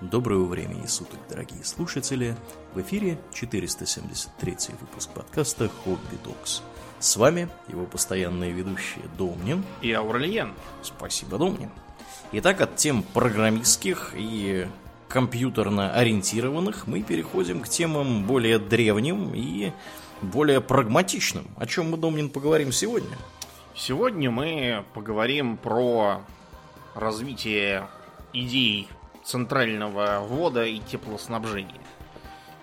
Доброго времени суток, дорогие слушатели! В эфире 473 выпуск подкаста «Хобби Докс». С вами его постоянные ведущие Домнин и Аурельян. Спасибо, Домнин. Итак, от тем программистских и компьютерно ориентированных мы переходим к темам более древним и более прагматичным. О чем мы, Домнин, поговорим сегодня? Сегодня мы поговорим про развитие идей центрального вода и теплоснабжения.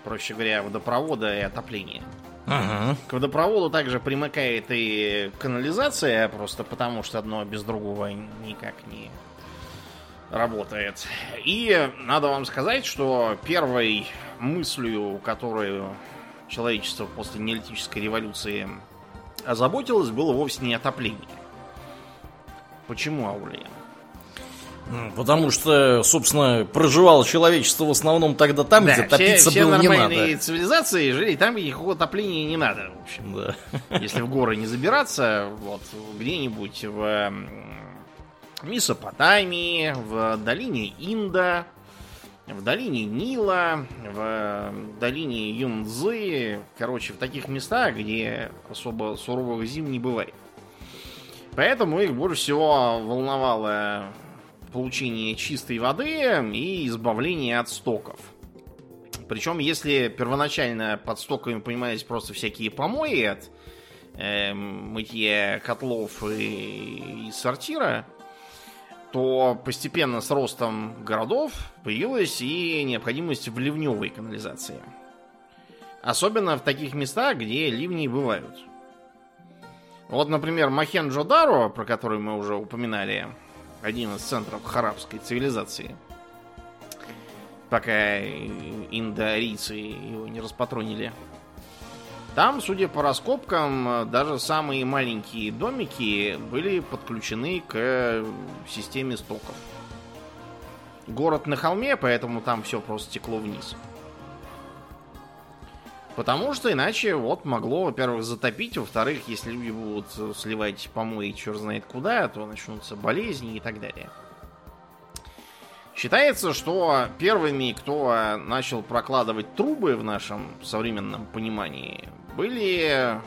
Проще говоря, водопровода и отопления. Ага. К водопроводу также примыкает и канализация, просто потому что одно без другого никак не работает. И надо вам сказать, что первой мыслью, которую человечество после неолитической революции озаботилось, было вовсе не отопление. Почему, Аулия? Потому что, собственно, проживало человечество в основном тогда там, да, где топиться все, было все не нормальные надо. цивилизации жили там, где никакого отопления не надо, в общем. Да. Если в горы не забираться, вот, где-нибудь в Месопотамии, в долине Инда, в долине Нила, в долине Юнзы, короче, в таких местах, где особо суровых зим не бывает. Поэтому их больше всего волновало получение чистой воды и избавление от стоков. Причем, если первоначально под стоками понимались просто всякие помои от э, мытья котлов и, и сортира, то постепенно с ростом городов появилась и необходимость в ливневой канализации. Особенно в таких местах, где ливни бывают. Вот, например, Махенджо-Даро, про который мы уже упоминали, один из центров харабской цивилизации, пока индоарийцы его не распатронили. Там, судя по раскопкам, даже самые маленькие домики были подключены к системе стоков. Город на холме, поэтому там все просто текло вниз. Потому что иначе вот могло, во-первых, затопить, во-вторых, если люди будут сливать помои черт знает куда, то начнутся болезни и так далее. Считается, что первыми, кто начал прокладывать трубы в нашем современном понимании, были э,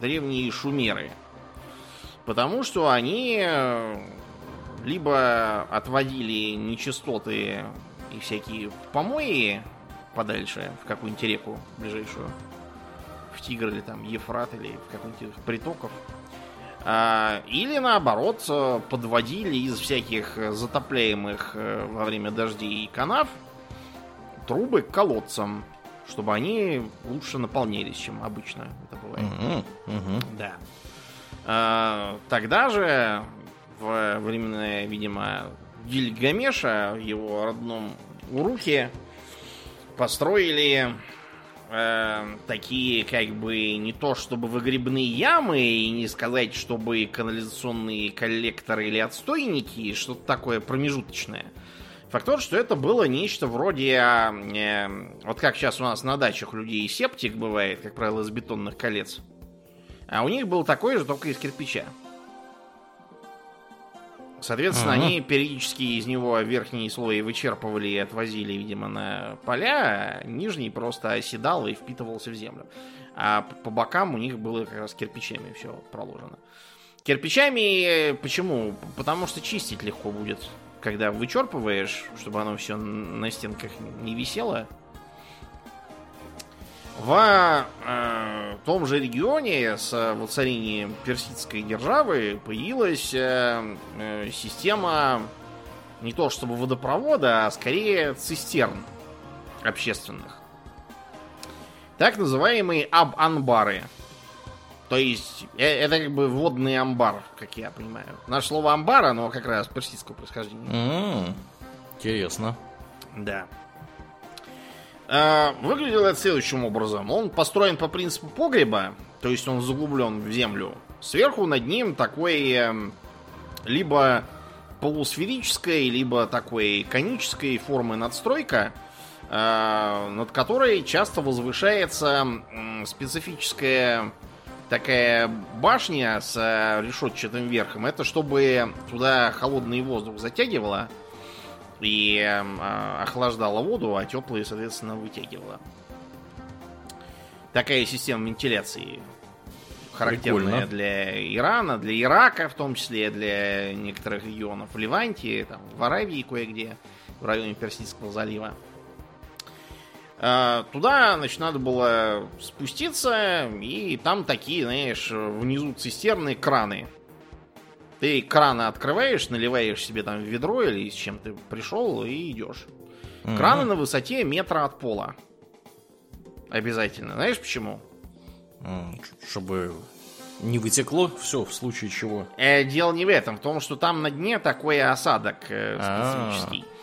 древние шумеры. Потому что они э, либо отводили нечистоты и всякие помои подальше, в какую-нибудь реку ближайшую, в Тигр или там Ефрат или в какой-нибудь притоков. А, или наоборот, э, подводили из всяких затопляемых во время дождей канав трубы к колодцам, чтобы они лучше наполнились, чем обычно это бывает. Мгм, мгм. Да. А, тогда же, в времена, видимо, Гильгамеша, в его родном Урухе, построили э, такие, как бы, не то чтобы выгребные ямы, и не сказать, чтобы канализационные коллекторы или отстойники, что-то такое промежуточное. Факт тот, что это было нечто вроде, э, вот как сейчас у нас на дачах людей септик бывает, как правило, из бетонных колец. А у них был такой же, только из кирпича. Соответственно, Ага. они периодически из него верхний слой вычерпывали и отвозили, видимо, на поля, а нижний просто оседал и впитывался в землю. А по бокам у них было как раз кирпичами все проложено. Кирпичами э, почему? Потому что чистить легко будет, когда вычерпываешь, чтобы оно все на стенках не висело. В э, том же регионе с воцарением персидской державы появилась э, э, система не то чтобы водопровода, а скорее цистерн общественных. Так называемые аб-анбары. То есть, э, это как бы водный амбар, как я понимаю. Наше слово амбар, оно как раз персидского происхождения. М, Интересно. Да. А, Выглядел это следующим образом. Он построен по принципу погреба, то есть он заглублен в землю. Сверху над ним такой эм, либо полусферической, либо такой конической формы надстройка, э, над которой часто возвышается специфическая такая башня с э, решетчатым верхом. Это чтобы туда холодный воздух затягивало и э, охлаждала воду, а теплые, соответственно, вытягивала. Такая система вентиляции характерная Прикольно. для Ирана, для Ирака, в том числе для некоторых регионов в Ливанте, там, в Аравии кое-где, в районе Персидского залива. А, туда, значит, надо было спуститься, и там такие, знаешь, внизу цистерны, краны. Ты краны открываешь, наливаешь себе там ведро или с чем ты пришел и идешь. Угу. Краны на высоте метра от пола. Обязательно. Знаешь почему? Чтобы не вытекло все в случае чего. Э, дело не в этом, в том, что там на дне такой осадок э, а. специфический. А-а-а.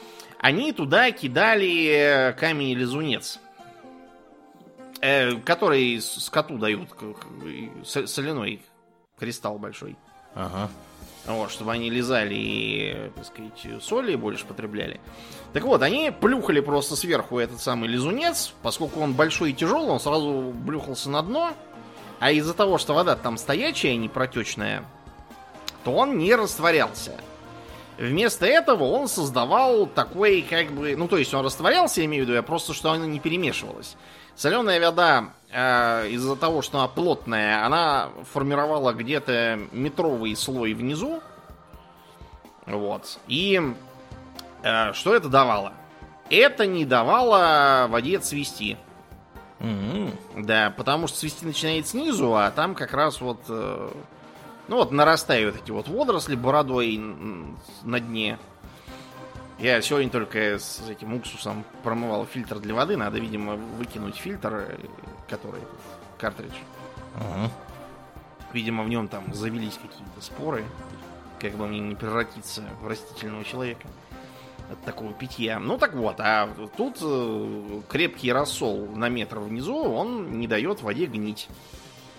Они туда кидали э, камень лизунец, э, который скоту дают соляной кристалл большой. Ага. Вот, чтобы они лизали и, так сказать, соли больше потребляли. Так вот, они плюхали просто сверху этот самый лизунец, поскольку он большой и тяжелый, он сразу блюхался на дно, а из-за того, что вода там стоячая, не протечная, то он не растворялся. Вместо этого он создавал такой, как бы, ну то есть он растворялся, я имею в виду, а просто что она не перемешивалась. Соленая вода э, из-за того, что она плотная, она формировала где-то метровый слой внизу. Вот. И э, что это давало? Это не давало воде цвести. Mm-hmm. Да, потому что цвести начинает снизу, а там как раз вот, э, ну вот нарастают эти вот водоросли бородой на дне. Я сегодня только с этим уксусом промывал фильтр для воды. Надо, видимо, выкинуть фильтр, э, который картридж. Ага. Видимо, в нем там завелись какие-то споры. Как бы мне не превратиться в растительного человека от такого питья. Ну так вот, а тут э, крепкий рассол на метр внизу, он не дает воде гнить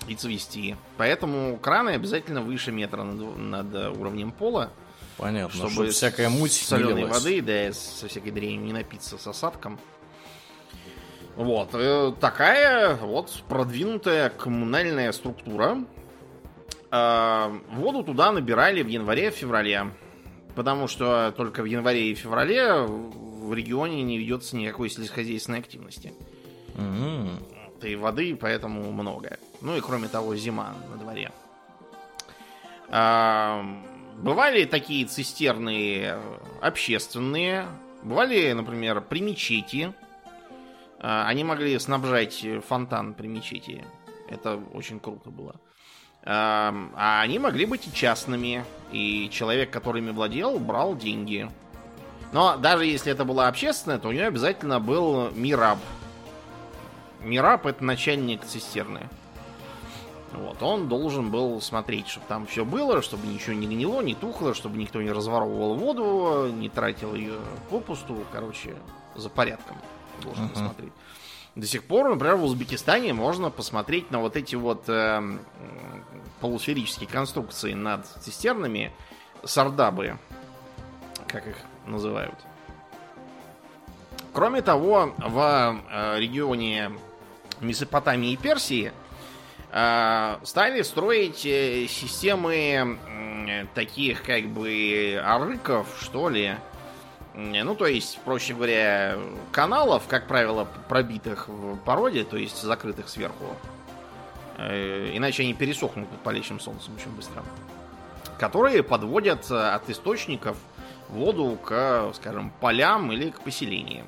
и цвести. Поэтому краны обязательно выше метра над, над уровнем пола. Понятно, чтобы, чтобы всякая муть соленой воды, да, со всякой дрянью не напиться с осадком. Вот, э, такая вот продвинутая коммунальная структура. Э, воду туда набирали в январе-феврале. Потому что только в январе и феврале в регионе не ведется никакой сельскохозяйственной активности. Mm-hmm. И воды поэтому много. Ну и кроме того, зима на дворе. Э, Бывали такие цистерны э, общественные, бывали, например, при мечети. А, они могли снабжать фонтан при мечети. Это очень круто было. А, они могли быть и частными. И человек, которыми владел, брал деньги. Но даже если это была общественная, то у нее обязательно был мираб. Мираб это начальник цистерны. Вот, он должен был смотреть, чтобы там все было, чтобы ничего не гнило, не тухло, чтобы никто не разворовывал воду, не тратил ее попусту. Короче, за порядком должен uh-huh. смотреть. До сих пор, например, в Узбекистане можно посмотреть на вот эти вот э, полусферические конструкции над цистернами, сардабы, как их называют. Кроме того, в э, регионе Месопотамии и Персии стали строить э, системы таких как бы арыков, что ли. Ну, то есть, проще говоря, каналов, как правило, пробитых в породе, то есть закрытых сверху. Э, иначе они пересохнут под палящим солнцем очень быстро. Которые подводят от источников воду к, скажем, полям или к поселениям.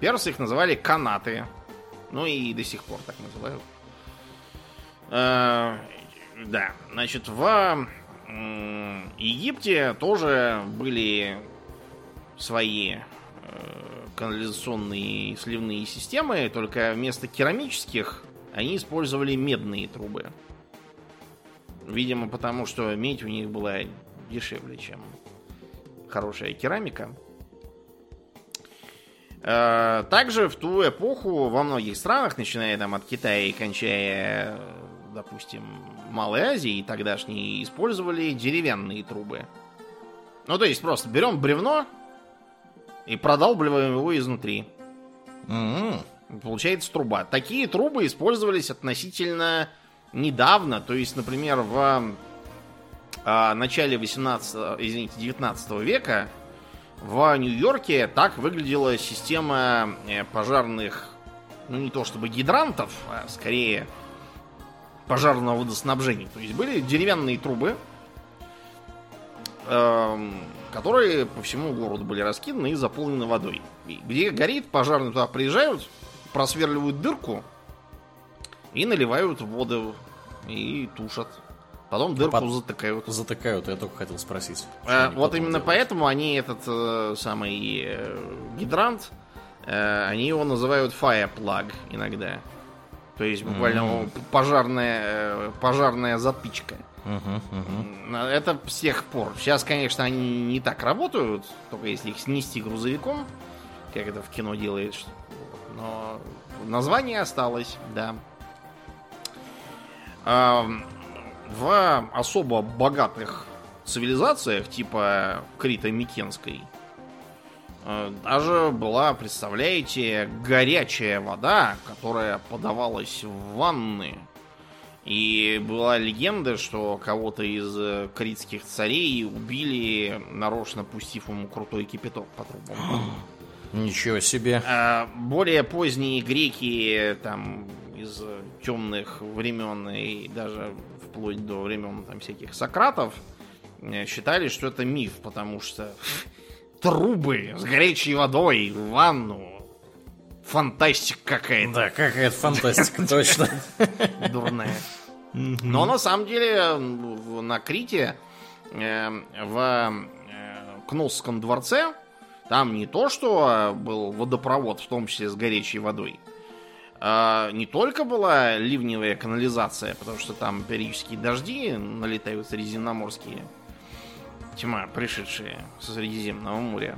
Персы их называли канаты. Ну и до сих пор так называют. Э, да, значит, в Египте тоже были свои э, канализационные сливные системы, только вместо керамических они использовали медные трубы. Видимо, потому что медь у них была дешевле, чем хорошая керамика. Э, также в ту эпоху во многих странах, начиная там от Китая и кончая допустим, Малой Азии тогдашние использовали деревянные трубы. Ну, то есть просто берем бревно и продалбливаем его изнутри. Mm-hmm. Получается труба. Такие трубы использовались относительно недавно. То есть, например, в а, начале 18, извините, 19 века В Нью-Йорке так выглядела система э, пожарных, ну не то чтобы гидрантов, а скорее пожарного водоснабжения. То есть были деревянные трубы, эм, которые по всему городу были раскиданы и заполнены водой. И где горит, пожарные туда приезжают, просверливают дырку и наливают воду и тушат. Потом дырку Под- затыкают. Затыкают, я только хотел спросить. А, вот именно делают. поэтому они этот э, самый э, гидрант, э, они его называют fire plug иногда. То есть буквально М. пожарная, э, пожарная затычка. Мгм, мгм. М, Это с тех пор. Сейчас, конечно, они не так работают, только если их снести грузовиком, как это в кино делает. что- Но название осталось, да. В особо богатых цивилизациях, типа Крита Микенской, даже была, представляете, горячая вода, которая подавалась в ванны. И была легенда, что кого-то из э, критских царей убили, нарочно пустив ему крутой кипяток по трубам. Ничего себе. А более поздние греки там из темных времен и даже вплоть до времен там всяких Сократов э, считали, что это миф, потому что трубы с горячей водой в ванну фантастика какая-то Да, какая-то фантастика, точно. дурная. Но на самом деле на Крите э, в э, Кносском дворце там не то, что был водопровод, в том числе с горячей водой, а не только была ливневая канализация, потому что там периодические дожди налетают средиземноморские, тьма, пришедшие со Средиземного моря.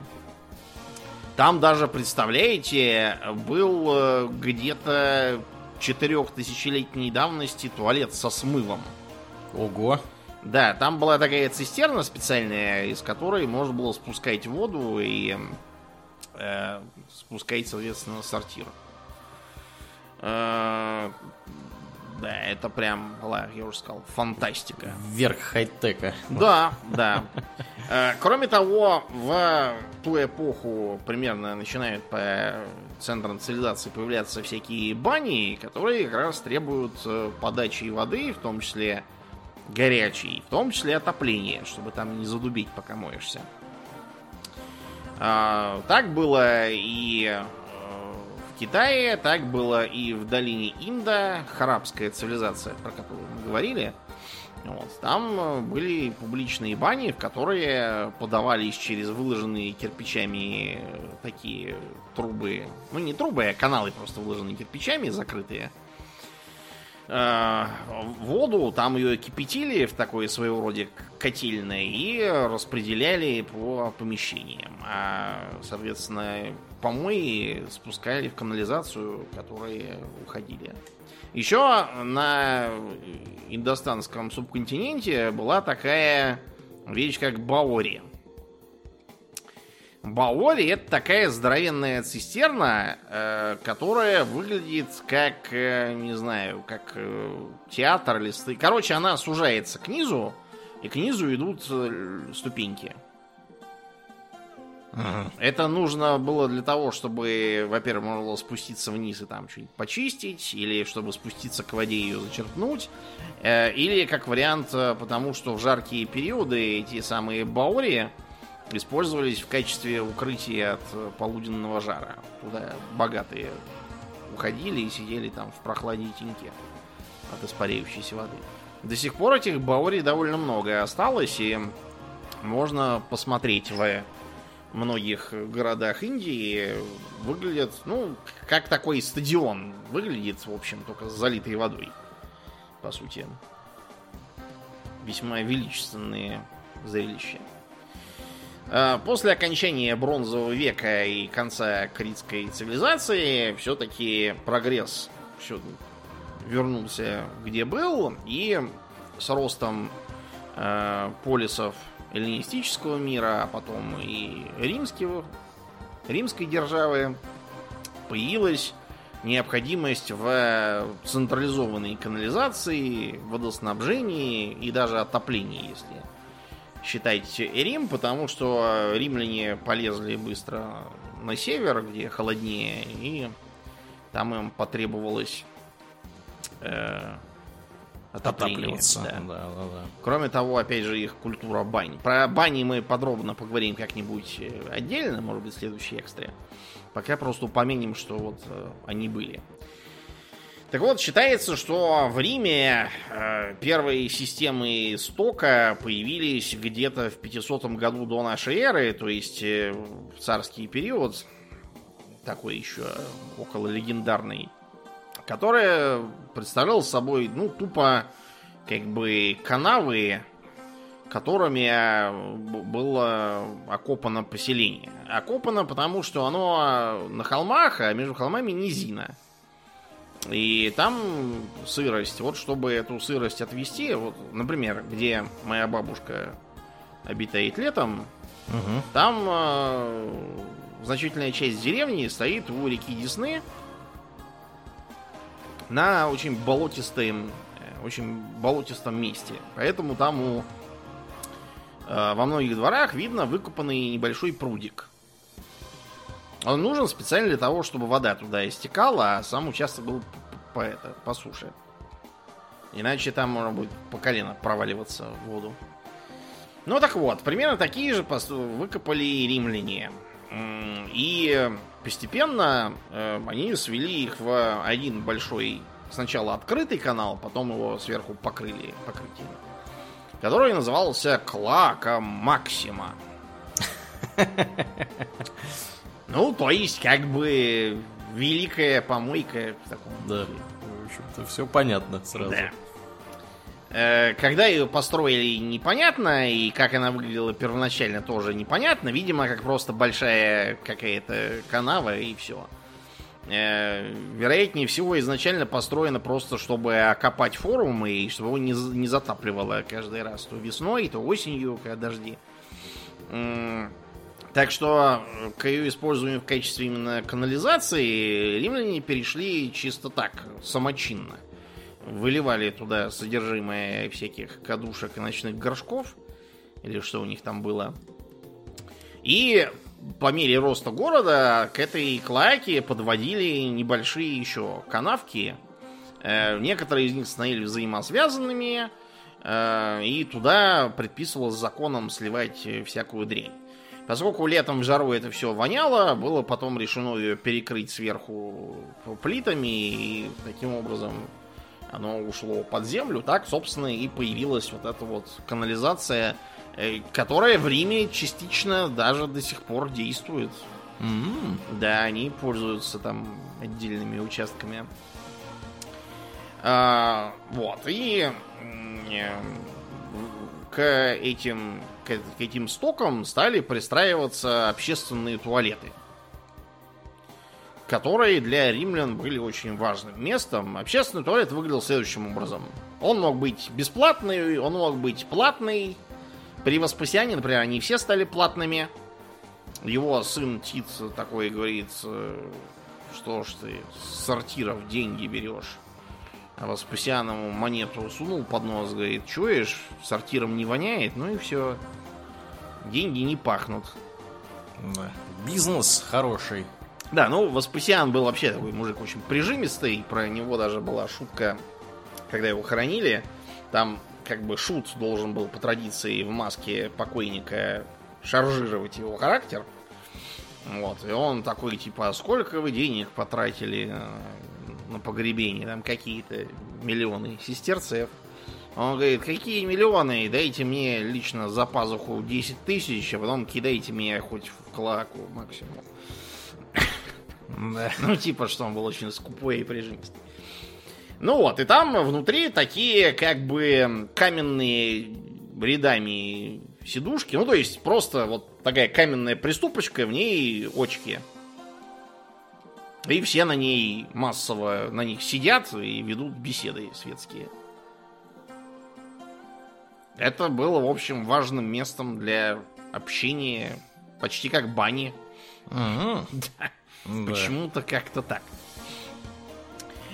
Там даже, представляете, был э, где-то четырехтысячелетней давности туалет со смывом. Ого. Да, там была такая цистерна специальная, из которой можно было спускать воду и э, спускать, соответственно, сортир. Э, да, это прям была, я уже сказал, фантастика. Верх хай-тека. Да, да. Э, Кроме того, в ту эпоху примерно начинают по центрам цивилизации появляться всякие бани, которые как раз требуют э, подачи воды, в том числе горячей, в том числе отопления, чтобы там не задубить, пока моешься. А, Так было и Китае, так было и в долине Инда, харабская цивилизация, про которую мы говорили. Вот. Там э, были публичные бани, в которые подавались через выложенные кирпичами э, такие трубы. Ну, не трубы, а каналы просто выложенные кирпичами, закрытые. Э, Воду, там ее кипятили в такой своего роде котельной и распределяли по помещениям. А, соответственно, помои спускали в канализацию, которые уходили. Еще на индостанском субконтиненте была такая вещь, как баори. Баори это такая здоровенная цистерна, э, которая выглядит как, э, не знаю, как э, театр или сты- Короче, она сужается к низу, и к низу идут э, ступеньки. Это нужно было для того, чтобы, во-первых, можно было спуститься вниз и там что-нибудь почистить, или чтобы спуститься к воде и ее зачерпнуть, э, или как вариант, потому что в жаркие периоды эти самые баори использовались в качестве укрытия от э, полуденного жара. Туда богатые уходили и сидели там в прохладе и теньке от испаряющейся воды. До сих пор этих баори довольно много осталось, и можно посмотреть в многих городах Индии выглядят, ну, как такой стадион. Выглядит, в общем, только с залитой водой. По сути. Весьма величественные зрелища. А, После окончания бронзового века и конца критской цивилизации все-таки прогресс все вернулся где был, и с ростом э, полисов эллинистического мира, а потом и римского, римской державы, появилась необходимость в централизованной канализации, водоснабжении и даже отоплении, если считать Рим, потому что римляне полезли быстро на север, где холоднее, и там им потребовалось э, отопление. Да. Да, да, да. Кроме того, опять же, их культура бань. Про бани мы подробно поговорим как-нибудь э, отдельно, может быть, в следующей экстре. Пока просто упомянем, что вот э, они были. Так вот, считается, что в Риме э, первые системы стока появились где-то в 500 году до нашей эры, то есть э, в царский период, такой еще около легендарный, которая представляла собой, ну, тупо как бы канавы, которыми э, было окопано поселение. Окопано потому, что оно на холмах, а между холмами низина. И там сырость. Вот чтобы эту сырость отвести, вот, например, где моя бабушка обитает летом, Мгм. там э, значительная часть деревни стоит у реки Десны на очень болотистом, э, очень болотистом месте. Поэтому там у, э, во многих дворах видно выкопанный небольшой прудик. Он нужен специально для того, чтобы вода туда истекала, а сам участок был по, это, по суше. Иначе там можно будет по колено проваливаться в воду. Ну так вот, примерно такие же выкопали римляне. И постепенно э, они свели их в один большой, сначала открытый канал, потом его сверху покрыли покрытием, который назывался Клака Максима. Ну, то есть, как бы, великая помойка в таком Да. В общем-то, все понятно сразу. Да. Э, Когда ее построили, непонятно, и как она выглядела первоначально, тоже непонятно. Видимо, как просто большая какая-то канава, и все. Вероятнее всего, изначально построена просто, чтобы окопать форумы, и чтобы его не, не затапливало каждый раз. То весной, то осенью, когда дожди. Так что к ее использованию в качестве именно канализации римляне перешли чисто так, самочинно. Выливали туда содержимое всяких кадушек и ночных горшков, или что у них там было. И по мере роста города к этой клаке подводили небольшие еще канавки. Э, Некоторые из них становились взаимосвязанными, э, и туда предписывалось законом сливать всякую дрянь. Поскольку летом в жару это все воняло, было потом решено ее перекрыть сверху плитами, и таким образом оно ушло под землю. Так, собственно, и появилась вот эта вот канализация, э, которая в Риме частично даже до сих пор действует. М, Да, они пользуются там отдельными участками. А, вот, и к этим, к, к этим стокам стали пристраиваться общественные туалеты, которые для римлян были очень важным местом. Общественный туалет выглядел следующим образом. Он мог быть бесплатный, он мог быть платный. При Воспасиане, например, они все стали платными. Его сын Тит такой говорит, э, что ж ты сортиров деньги берешь. А Воспасианову монету сунул под нос, говорит, чуешь, сортиром не воняет, ну и все. Деньги не пахнут. да. Бизнес хороший. Да, ну, Васпасиан был вообще такой мужик очень прижимистый. Про него даже была шутка, когда его хоронили. Там как бы шут должен был по традиции в маске покойника шаржировать его характер. Вот, и он такой, типа, «А сколько вы денег потратили на погребение? Там какие-то миллионы сестерцев. Он говорит, какие миллионы? Дайте мне лично за пазуху 10 тысяч, а потом кидайте меня хоть в клаку максимум. Да. Ну, типа, что он был очень скупой и прижимистый. Ну вот, и там внутри такие, как бы, каменные рядами сидушки. Ну, то есть, просто вот такая каменная приступочка, в ней очки. И все на ней массово на них сидят и ведут беседы светские. Это было, в общем, важным местом для общения, почти как бани. Да. Да. Почему-то как-то так.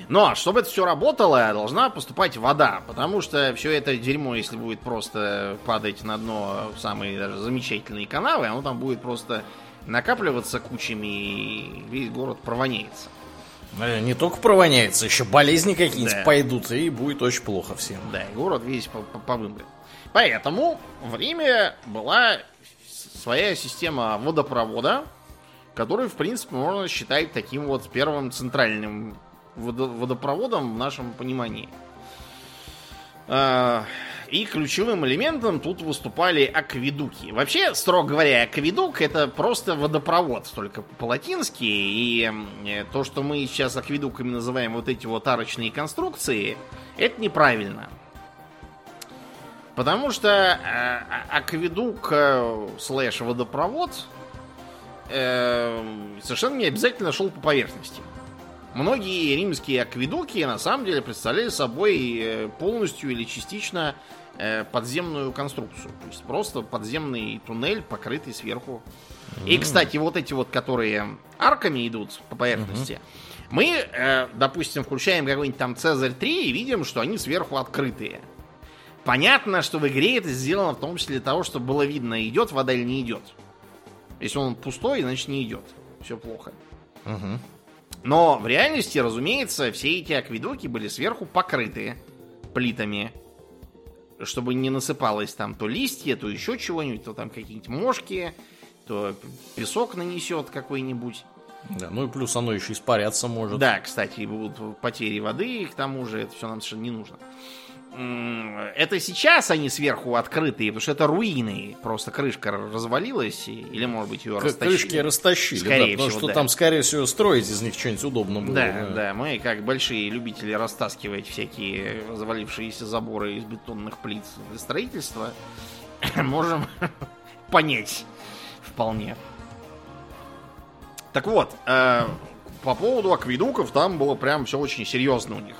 Но чтобы это все работало, должна поступать вода, потому что все это дерьмо, если будет просто падать на дно в самые даже замечательные канавы, оно там будет просто накапливаться кучами, и весь город провоняется. Э, Не только провоняется, еще болезни какие-нибудь Да. пойдут, и будет очень плохо всем. Да, и город весь по- по- повымрет. Поэтому в Риме была своя система водопровода, который, в принципе, можно считать таким вот первым центральным водо- водопроводом в нашем понимании. И ключевым элементом тут выступали акведуки. Вообще, строго говоря, акведук это просто водопровод, только по-латински. И э, то, что мы сейчас акведуками называем вот эти вот арочные конструкции, это неправильно. Потому что э, а- акведук э, слэш водопровод совершенно не обязательно шел по поверхности. Многие римские акведуки на самом деле представляли собой полностью или частично подземную конструкцию. То есть просто подземный туннель, покрытый сверху. И, кстати, вот эти вот, которые арками идут по поверхности, мы, э, допустим, включаем какой-нибудь там Цезарь 3 и видим, что они сверху открытые. Понятно, что в игре это сделано в том числе для того, чтобы было видно, идет вода или не идет. Если он пустой, значит не идет. Все плохо. Мгм. Но в реальности, разумеется, все эти акведуки были сверху покрыты плитами, чтобы не насыпалось там то листья, то еще чего-нибудь, то там какие-нибудь мошки, то песок нанесет какой-нибудь. Да, ну и плюс оно еще испаряться может. Да, кстати, будут потери воды, и к тому же это все нам совершенно не нужно. Это сейчас они сверху открытые, потому что это руины. Просто крышка развалилась, или, может быть, ее К- растащили. Крышки растащили, Скорее да, потому всего, что да. там, скорее всего, строить из них что-нибудь удобно было. Да, да, мы как большие любители растаскивать всякие развалившиеся заборы из бетонных плит для строительства, можем понять вполне. Так вот, э, по поводу акведуков, там было прям все очень серьезно у них.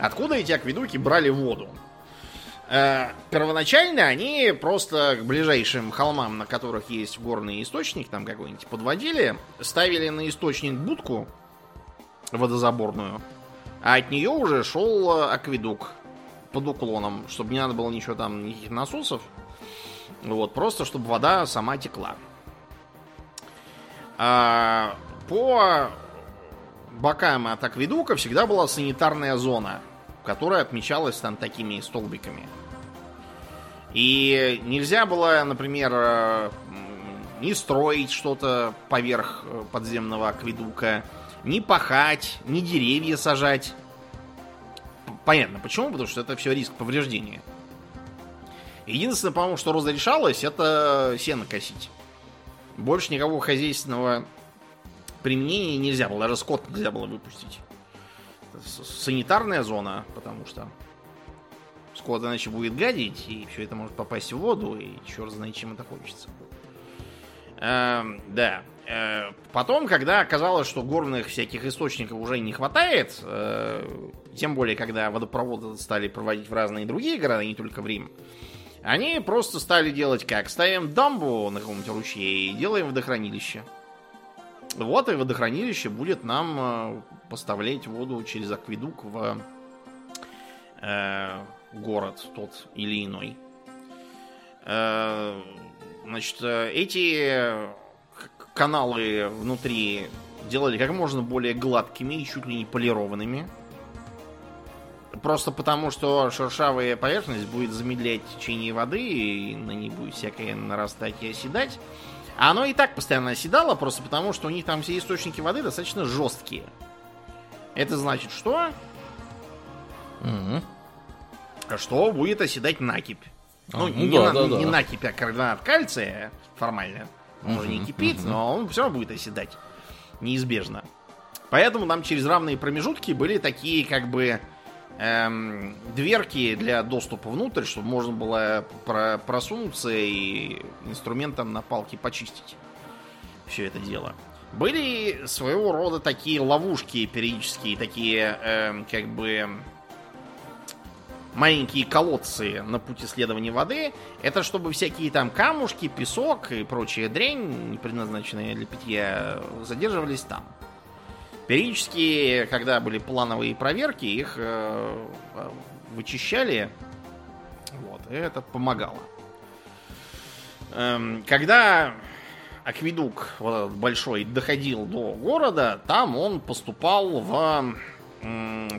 Откуда эти акведуки брали воду? Э, Первоначально они просто к ближайшим холмам, на которых есть горный источник, там какой-нибудь подводили, ставили на источник будку водозаборную, а от нее уже шел э, акведук под уклоном, чтобы не надо было ничего там, никаких насосов. Вот, просто чтобы вода сама текла. А, по бокам от акведука всегда была санитарная зона, которая отмечалась там такими столбиками. И нельзя было, например, э, не строить что-то поверх э, подземного акведука, не пахать, не деревья сажать. Понятно, почему? Потому что это все риск повреждения. Единственное, по-моему, что разрешалось, это сено косить. Больше никакого хозяйственного применения нельзя было. Даже скот нельзя было выпустить. Санитарная зона, потому что скот иначе будет гадить, и все это может попасть в воду, и черт знает, чем это кончится. Эм, да. Э, Потом, когда оказалось, что горных всяких источников уже не хватает, э, тем более, когда водопроводы стали проводить в разные другие города, не только в Рим, они просто стали делать как? Ставим дамбу на каком-нибудь ручье и делаем водохранилище. Вот и водохранилище будет нам э, поставлять воду через акведук в э, город тот или иной. Э, значит, э, эти каналы внутри делали как можно более гладкими и чуть ли не полированными. Просто потому, что шершавая поверхность будет замедлять течение воды, и на ней будет всякое нарастать и оседать. А оно и так постоянно оседало, просто потому, что у них там все источники воды достаточно жесткие. Это значит что? Мгм. Что будет оседать накипь. А, ну, ну не, да, на- да, не да. накипь, а карбонат кальция формально. Он уже не кипит, но он все равно будет оседать. Неизбежно. Поэтому там через равные промежутки были такие как бы эм, дверки для доступа внутрь, чтобы можно было про- просунуться и инструментом на палке почистить все это дело. Были своего рода такие ловушки периодические, такие эм, как бы маленькие колодцы на пути следования воды. Это чтобы всякие там камушки, песок и прочая дрянь, не предназначенная для питья, задерживались там. Периодически, когда были плановые проверки, их э, вычищали. Вот, и это помогало. Эм, когда акведук вот большой доходил до города, там он поступал в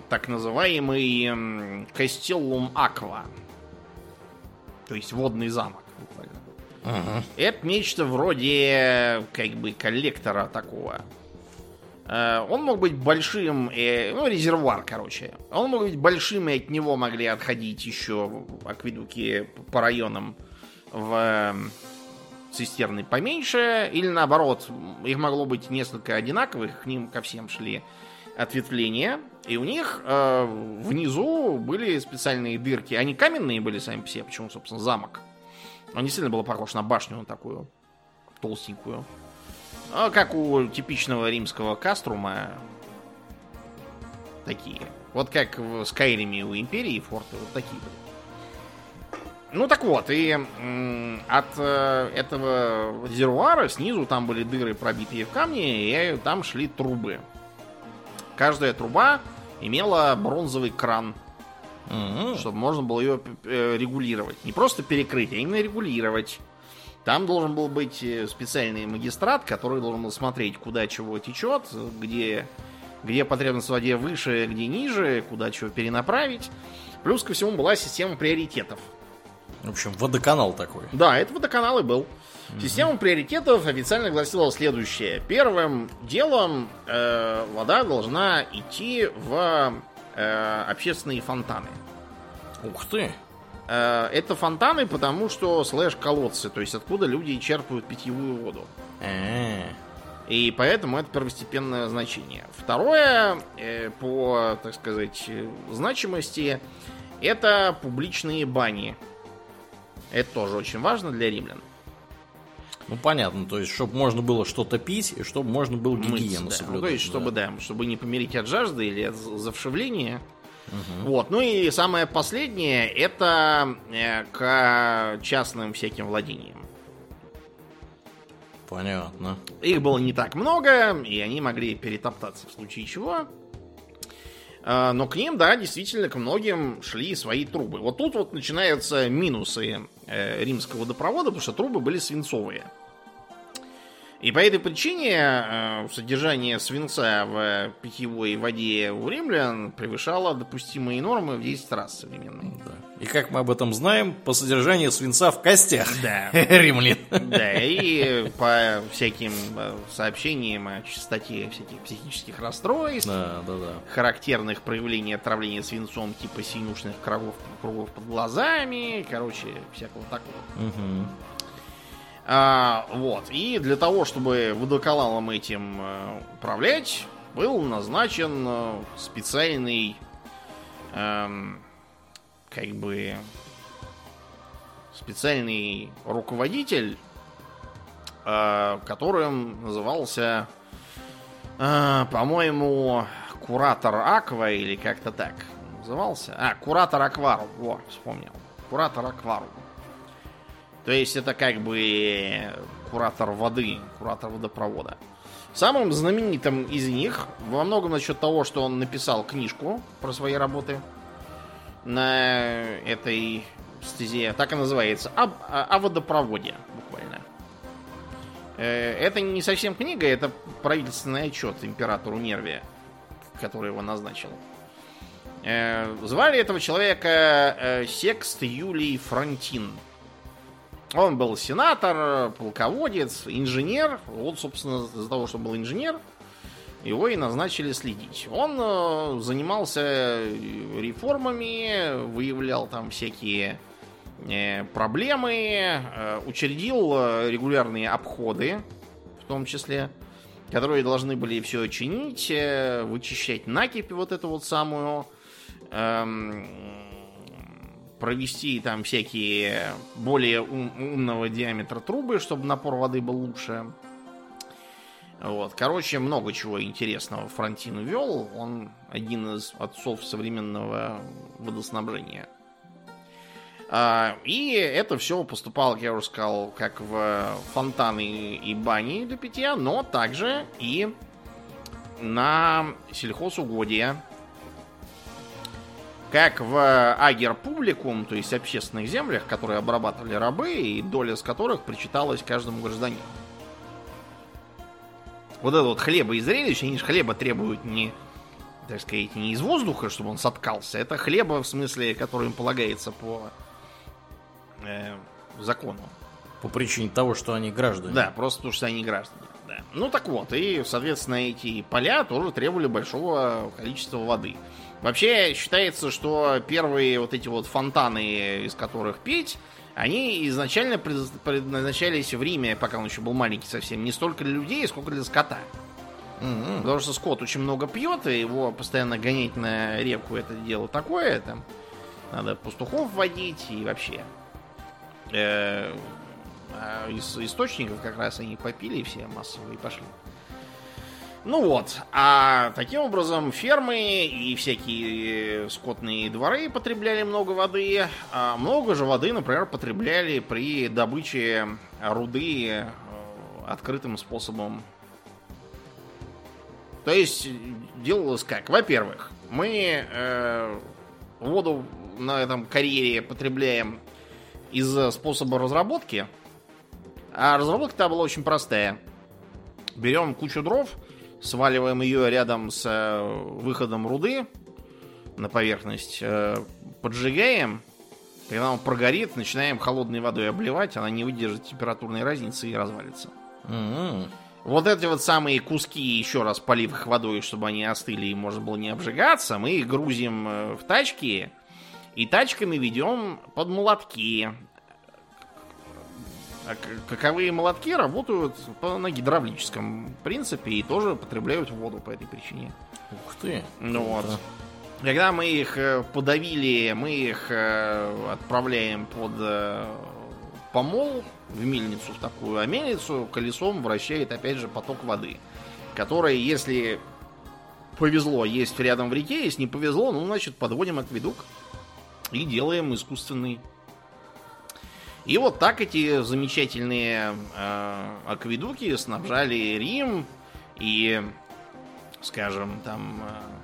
так называемый Кастеллум Аква. То есть водный замок. буквально. Ага. Это нечто вроде как бы коллектора такого. Э, Он мог быть большим, э, ну, резервуар, короче. Он мог быть большим, и от него могли отходить еще акведуки по районам в э, цистерны поменьше, или наоборот, их могло быть несколько одинаковых, к ним ко всем шли ответвления, и у них э, внизу были специальные дырки. Они каменные были сами по себе, почему, собственно, замок. Он действительно был похож на башню такую толстенькую. А, как у типичного римского каструма. Такие. Вот как в Скайриме у Империи форты, вот такие были. Ну так вот, и от э, этого резервуара снизу там были дыры, пробитые в камне, и там шли трубы. Каждая труба имела бронзовый кран, М, чтобы можно было ее э, регулировать. Не просто перекрыть, а именно регулировать. Там должен был быть э, специальный магистрат, который должен был смотреть, куда чего течет, где, где потребность в воде выше, где ниже, куда чего перенаправить. Плюс ко всему была система приоритетов. В общем, водоканал такой. Да, это водоканал и был. Система приоритетов официально гласила следующее. Первым делом э, вода должна идти в э, общественные фонтаны. Ух ты! Э, это фонтаны, потому что слэш-колодцы, то есть откуда люди черпают питьевую воду. Э, И поэтому это первостепенное значение. Второе, э, по, так сказать, значимости, это публичные бани. Это тоже очень важно для римлян. Ну понятно, то есть, чтобы можно было что-то пить, и чтобы можно было гигиену да. соблюдать. Ну, то есть, чтобы, да. чтобы не помереть от жажды или от завшивления. Вот. Ну и самое последнее, это э, к частным всяким владениям. Понятно. Их было не так много, и они могли перетоптаться в случае чего. А, Но к ним, да, действительно, к многим шли свои трубы. Вот тут вот начинаются минусы э, римского водопровода, потому что трубы были свинцовые. И по этой причине э, содержание свинца в питьевой воде у римлян превышало допустимые нормы в 10 раз современные. Да. И как мы об этом знаем, по содержанию свинца в костях. Да. Римлян. Да, и по всяким э, сообщениям о частоте всяких психических расстройств, Да, да, да. характерных проявлений отравления свинцом, типа синюшных кругов, кругов под глазами, короче, всякого такого. Мгм. А, вот. И для того, чтобы водоканалом этим э, управлять, был назначен э, специальный эм, как бы специальный руководитель, э, которым назывался, э, по-моему, куратор Аква или как-то так назывался. А, куратор Акварум. Во, вспомнил. Куратор Акварум. То есть это как бы куратор воды, куратор водопровода. Самым знаменитым из них, во многом насчет того, что он написал книжку про свои работы на этой стезе, так и называется, о, о водопроводе, буквально. Э, Это не совсем книга, это правительственный отчет императору Нервия, который его назначил. Э, Звали этого человека э, Секст Юлий Фронтин. Он был сенатор, полководец, инженер. Вот, собственно, из-за того, что был инженер, его и назначили следить. Он э, занимался реформами, выявлял там всякие э, проблемы, э, учредил регулярные обходы, в том числе, которые должны были все чинить, вычищать накипь вот эту вот самую, эм, провести там всякие более ум- умного диаметра трубы, чтобы напор воды был лучше. Вот. Короче, много чего интересного Фронтин вел. Он один из отцов современного водоснабжения. А, и это все поступало, как я уже сказал, как в фонтаны и бани для питья, но также и на сельхозугодия. Как в Агер Публикум, то есть общественных землях, которые обрабатывали рабы, и доля с которых причиталась каждому гражданину. Вот это вот хлеба и зрелище, они же хлеба требуют не, так сказать, не из воздуха, чтобы он соткался. Это хлеба, в смысле, который им полагается по э, закону. По причине того, что они граждане. Да, просто потому что они граждане. Да. Ну так вот, и, соответственно, эти поля тоже требовали большого количества воды. Вообще считается, что первые вот эти вот фонтаны, из которых пить, они изначально предназначались в Риме, пока он еще был маленький совсем, не столько для людей, сколько для скота. Mm-hmm. Потому что скот очень много пьет, и его постоянно гонять на реку это дело такое. Там надо пастухов водить и вообще. Э, а из источников как раз они попили все массово и пошли. Ну вот, а таким образом фермы и всякие скотные дворы потребляли много воды. А много же воды, например, потребляли при добыче руды э, открытым способом. То есть делалось как? Во-первых, мы э, воду на этом карьере потребляем из способа разработки. А разработка-то была очень простая. Берем кучу дров, сваливаем ее рядом с э, выходом руды на поверхность, э, поджигаем, когда он прогорит, начинаем холодной водой обливать, она не выдержит температурной разницы и развалится. Mm-hmm. Вот эти вот самые куски, еще раз полив их водой, чтобы они остыли и можно было не обжигаться, мы их грузим э, в тачки и тачками ведем под молотки. А каковые молотки работают на гидравлическом принципе и тоже потребляют воду по этой причине. Ух ты. Ну вот. Когда мы их э, подавили, мы их э, отправляем под э, помол в мельницу, в такую, а мельницу колесом вращает опять же поток воды, который, если повезло, есть рядом в реке, если не повезло, ну, значит, подводим акведук и делаем искусственный и вот так эти замечательные э, акведуки снабжали Рим и, скажем, там э,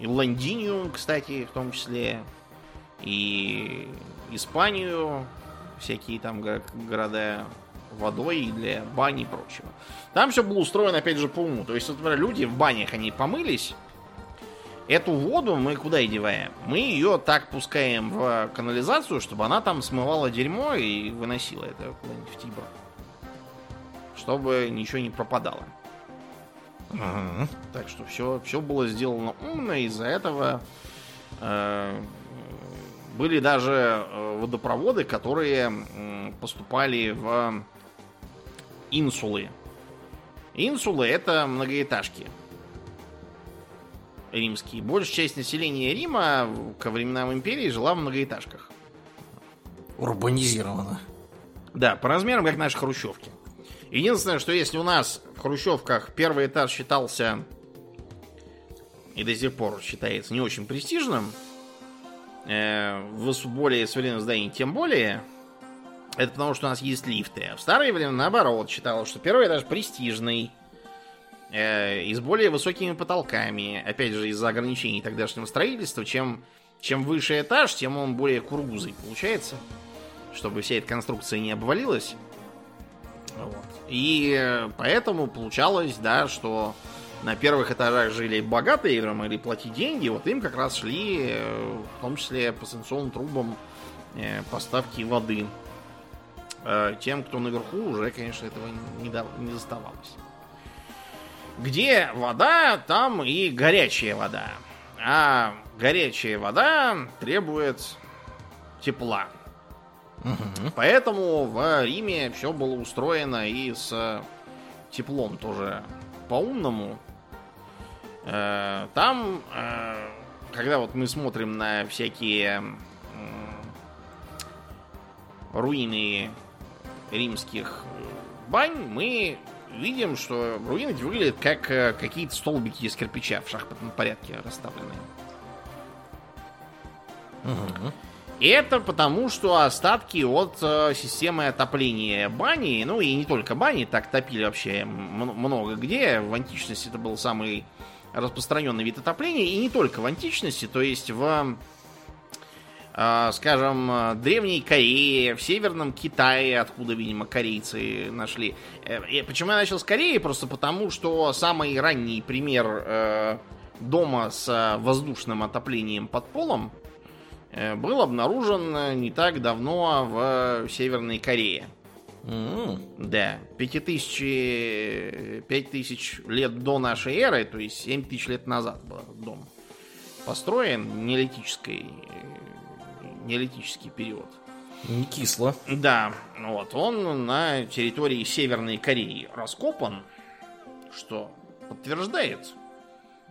и Лондинию, кстати, в том числе, и Испанию, всякие там города водой и для бани и прочего. Там все было устроено, опять же, по уму. То есть, например, люди в банях, они помылись, Эту воду мы куда и деваем? Мы ее так пускаем в канализацию, чтобы она там смывала дерьмо и выносила это куда-нибудь в Тибр. Чтобы ничего не пропадало. Ага. Так что все, все было сделано умно, из-за этого э, были даже э, водопроводы, которые э, поступали в инсулы. Инсулы это многоэтажки римские. Большая часть населения Рима ко временам империи жила в многоэтажках. Урбанизировано. Да, по размерам, как наши хрущевки. Единственное, что если у нас в хрущевках первый этаж считался и до сих пор считается не очень престижным, э, в более современном здании тем более, это потому, что у нас есть лифты. А в старые времена, наоборот, считалось, что первый этаж престижный, и с более высокими потолками. Опять же, из-за ограничений тогдашнего строительства, чем, чем выше этаж, тем он более кургузый получается. Чтобы вся эта конструкция не обвалилась. Вот. И поэтому получалось, да, что на первых этажах жили богатые, могли платить деньги, вот им как раз шли, э, в том числе по санкционным трубам, э, поставки воды. Э, тем, кто наверху, уже, конечно, этого не, не доставалось. Где вода, там и горячая вода. А горячая вода требует тепла. Угу. Поэтому в Риме все было устроено и с теплом тоже по-умному. Э, там, э, когда вот мы смотрим на всякие руины римских бань, мы видим, что руины выглядят как э, какие-то столбики из кирпича в шахматном порядке расставленные. Угу. Это потому, что остатки от э, системы отопления бани, ну и не только бани, так топили вообще много где. В античности это был самый распространенный вид отопления, и не только в античности, то есть в, скажем, древней Корее, в северном Китае, откуда, видимо, корейцы нашли. Э, почему я начал с Кореи? Просто потому, что самый ранний пример э, дома с воздушным отоплением под полом Э, был обнаружен не так давно в Северной Корее. Mm-hmm. Да, 5000, 5000 лет до нашей эры, то есть 7000 лет назад был дом построен, неолитический, неолитический период. Не кисло. Да, вот он на территории Северной Кореи раскопан, что подтверждает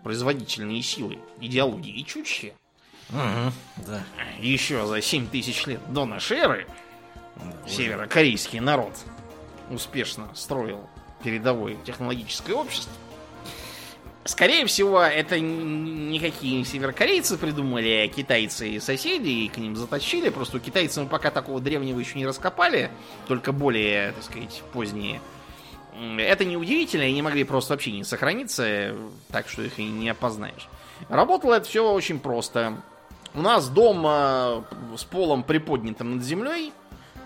производительные силы идеологии Чучхи. Угу, да. Еще за 7 тысяч лет до нашей эры да, северокорейский народ успешно строил передовое технологическое общество. Скорее всего, это никакие северокорейцы придумали, а китайцы и соседи, и к ним затащили. Просто у китайцев мы пока такого древнего еще не раскопали, только более, так сказать, поздние. Это неудивительно, и не могли просто вообще не сохраниться, так что их и не опознаешь. Работало это все очень просто. У нас дом э, с полом приподнятым над землей.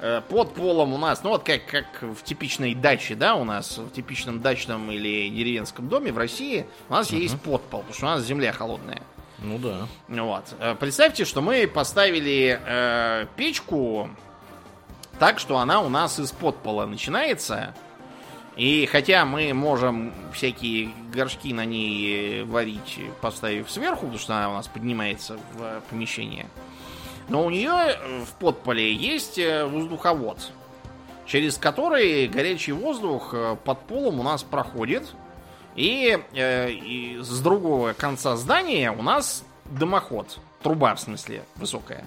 Э, под полом у нас, ну вот как, как в типичной даче, да, у нас в типичном дачном или деревенском доме в России у нас uh-huh. есть подпол, потому что у нас земля холодная. Ну да. Вот. Э, представьте, что мы поставили э, печку так, что она у нас из подпола начинается. И хотя мы можем всякие горшки на ней варить, поставив сверху, потому что она у нас поднимается в помещение, но у нее в подполе есть э, воздуховод, через который горячий воздух э, под полом у нас проходит. И, э, и с другого конца здания у нас дымоход. Труба, в смысле, высокая.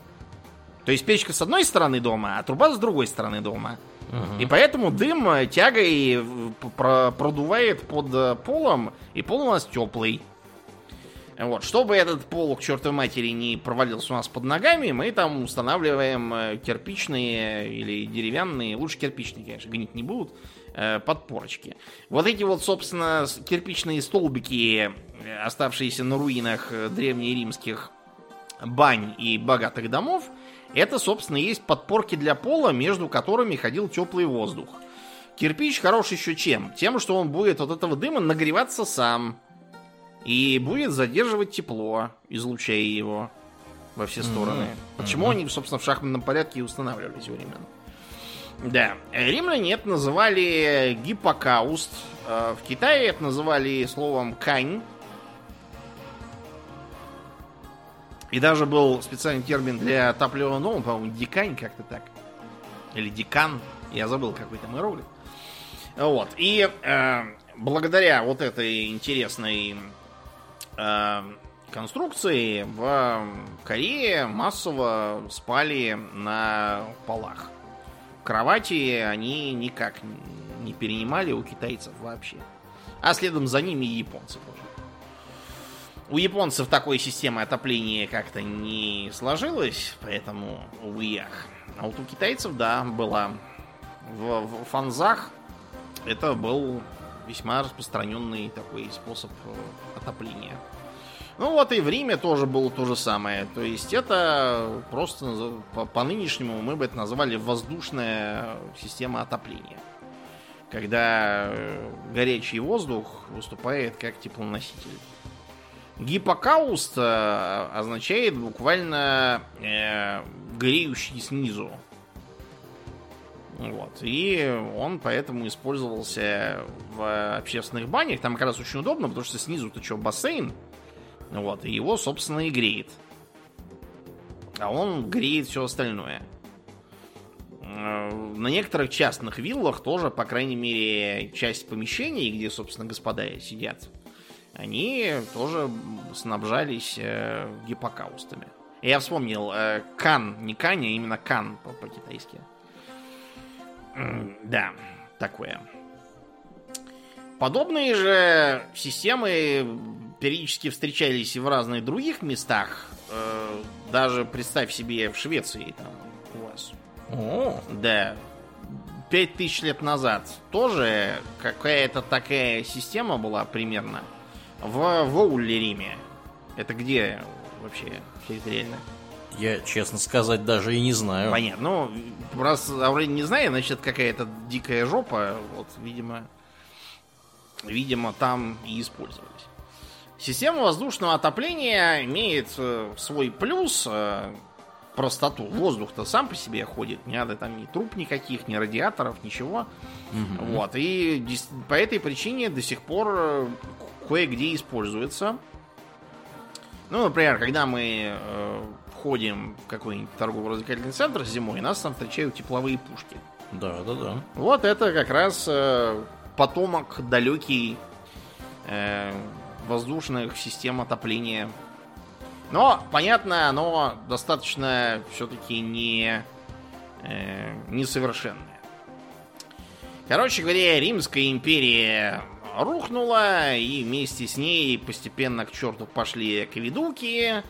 То есть печка с одной стороны дома, а труба с другой стороны дома. Угу. И поэтому дым э, тягой э, продувает под э, полом, и пол у нас теплый. Вот, чтобы этот пол к чертовой матери не провалился у нас под ногами, мы там устанавливаем кирпичные или деревянные, лучше кирпичные, конечно, гнить не будут, подпорочки. Вот эти вот, собственно, кирпичные столбики, оставшиеся на руинах древнеримских бань и богатых домов, это, собственно, есть подпорки для пола, между которыми ходил теплый воздух. Кирпич хорош еще чем? Тем, что он будет от этого дыма нагреваться сам. И будет задерживать тепло, излучая его во все стороны. Mm-hmm. Почему mm-hmm. они, собственно, в шахматном порядке и устанавливались временно. Да. Римляне это называли гиппокауст. Э, в Китае это называли словом кань. И даже был специальный термин для топливного нового, по-моему, дикань как-то так. Или декан. Я забыл какой-то иероглиф. Вот. И э, благодаря вот этой интересной э, конструкции в Корее массово спали на полах. Кровати они никак не перенимали у китайцев вообще. А следом за ними и японцы тоже. У японцев такой системы отопления как-то не сложилось, поэтому, увы, ах. А вот у китайцев, да, была. В, в фанзах это был весьма распространенный такой способ э, отопления. Ну вот и в Риме тоже было то же самое. То есть это просто по, по нынешнему мы бы это назвали воздушная система отопления. Когда э, горячий воздух выступает как теплоноситель. Гиппокауст э, означает буквально э, греющий снизу. Вот. И он поэтому использовался в общественных банях. Там как раз очень удобно, потому что снизу-то что, бассейн. Вот. И его, собственно, и греет. А он греет все остальное. Э, на некоторых частных виллах тоже, по крайней мере, часть помещений, где, собственно, господа сидят, они тоже снабжались э, гиппокаустами. Я вспомнил, э, кан, не кани, а именно кан по-китайски. Да, такое. Подобные же системы периодически встречались и в разных других местах. Э, даже представь себе в Швеции там у вас. О, Да. Пять тысяч лет назад тоже какая-то такая система была примерно в Воулериме. Это где вообще территориально? Я, честно сказать, даже и не знаю. Понятно. Ну, раз Аурелий не знает, значит, какая-то дикая жопа. Вот, видимо, видимо, там и использовались. Система воздушного отопления имеет э, свой плюс, э, простоту. Воздух-то сам по себе ходит, не надо там ни труб никаких, ни радиаторов, ничего. Мгм. Вот, и по этой причине до сих пор э, кое-где используется. Ну, например, когда мы входим в какой-нибудь торгово-развлекательный центр зимой, нас там встречают тепловые пушки. Да, да, да. Вот это как раз э, потомок далекий э, воздушных систем отопления. Но, понятно, оно достаточно все-таки не э, несовершенное. Короче говоря, Римская империя рухнула, и вместе с ней постепенно к черту пошли акведуки, э,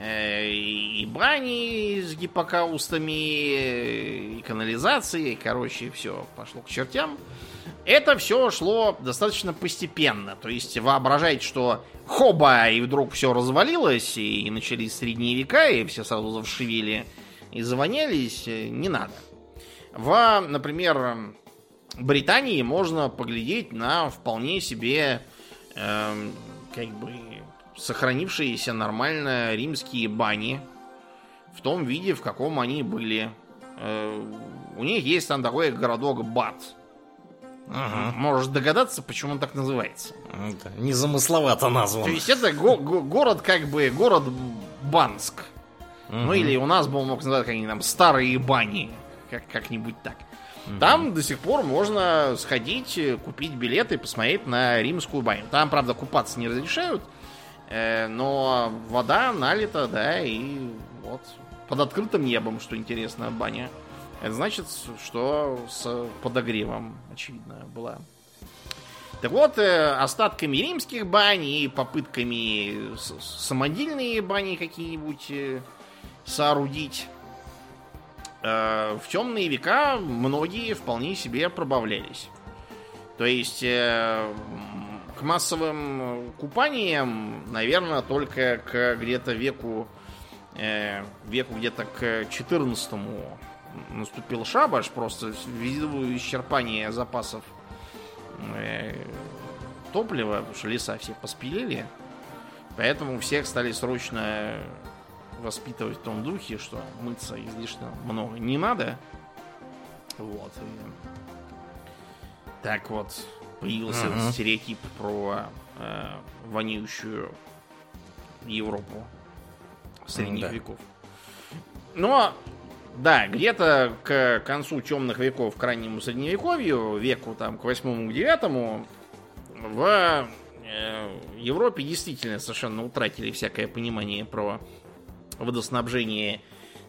и бани с гиппокаустами, и канализации, короче, все пошло к чертям. Это все шло достаточно постепенно. То есть воображать, что хоба, и вдруг все развалилось, и начались средние века, и все сразу завшивели и завонялись, э, не надо. В, например, Британии можно поглядеть на вполне себе эм, как бы сохранившиеся нормально римские бани в том виде, в каком они были. Э, у них есть там такой городок Бат. Ага. Можешь догадаться, почему он так называется. Это незамысловато назван. То есть это го- го- город как бы город Банск. Ну Мгм. или у нас бы он мог называть какие-нибудь там старые бани. Как- как-нибудь так. Там до сих пор можно сходить, купить билеты и посмотреть на римскую баню. Там, правда, купаться не разрешают, но вода налита, да, и вот под открытым небом, что интересно, баня. Это значит, что с подогревом, очевидно, была. Так вот, э, остатками римских бань и попытками самодельные бани какие-нибудь э, соорудить, э, в темные века многие вполне себе пробавлялись. То есть э, массовым купаниям, наверное, только к где-то веку э, веку где-то к 14 наступил шабаш, просто ввиду исчерпания запасов э, топлива, потому что леса все поспилили. Поэтому всех стали срочно воспитывать в том духе, что мыться излишне много не надо. Вот. И так вот появился Мгм. этот стереотип про э, вонючую Европу средних Да. веков. Но, да, где-то к концу темных веков, к раннему средневековью, веку там к восьмому, к девятому, в э, Европе действительно совершенно утратили всякое понимание про водоснабжение,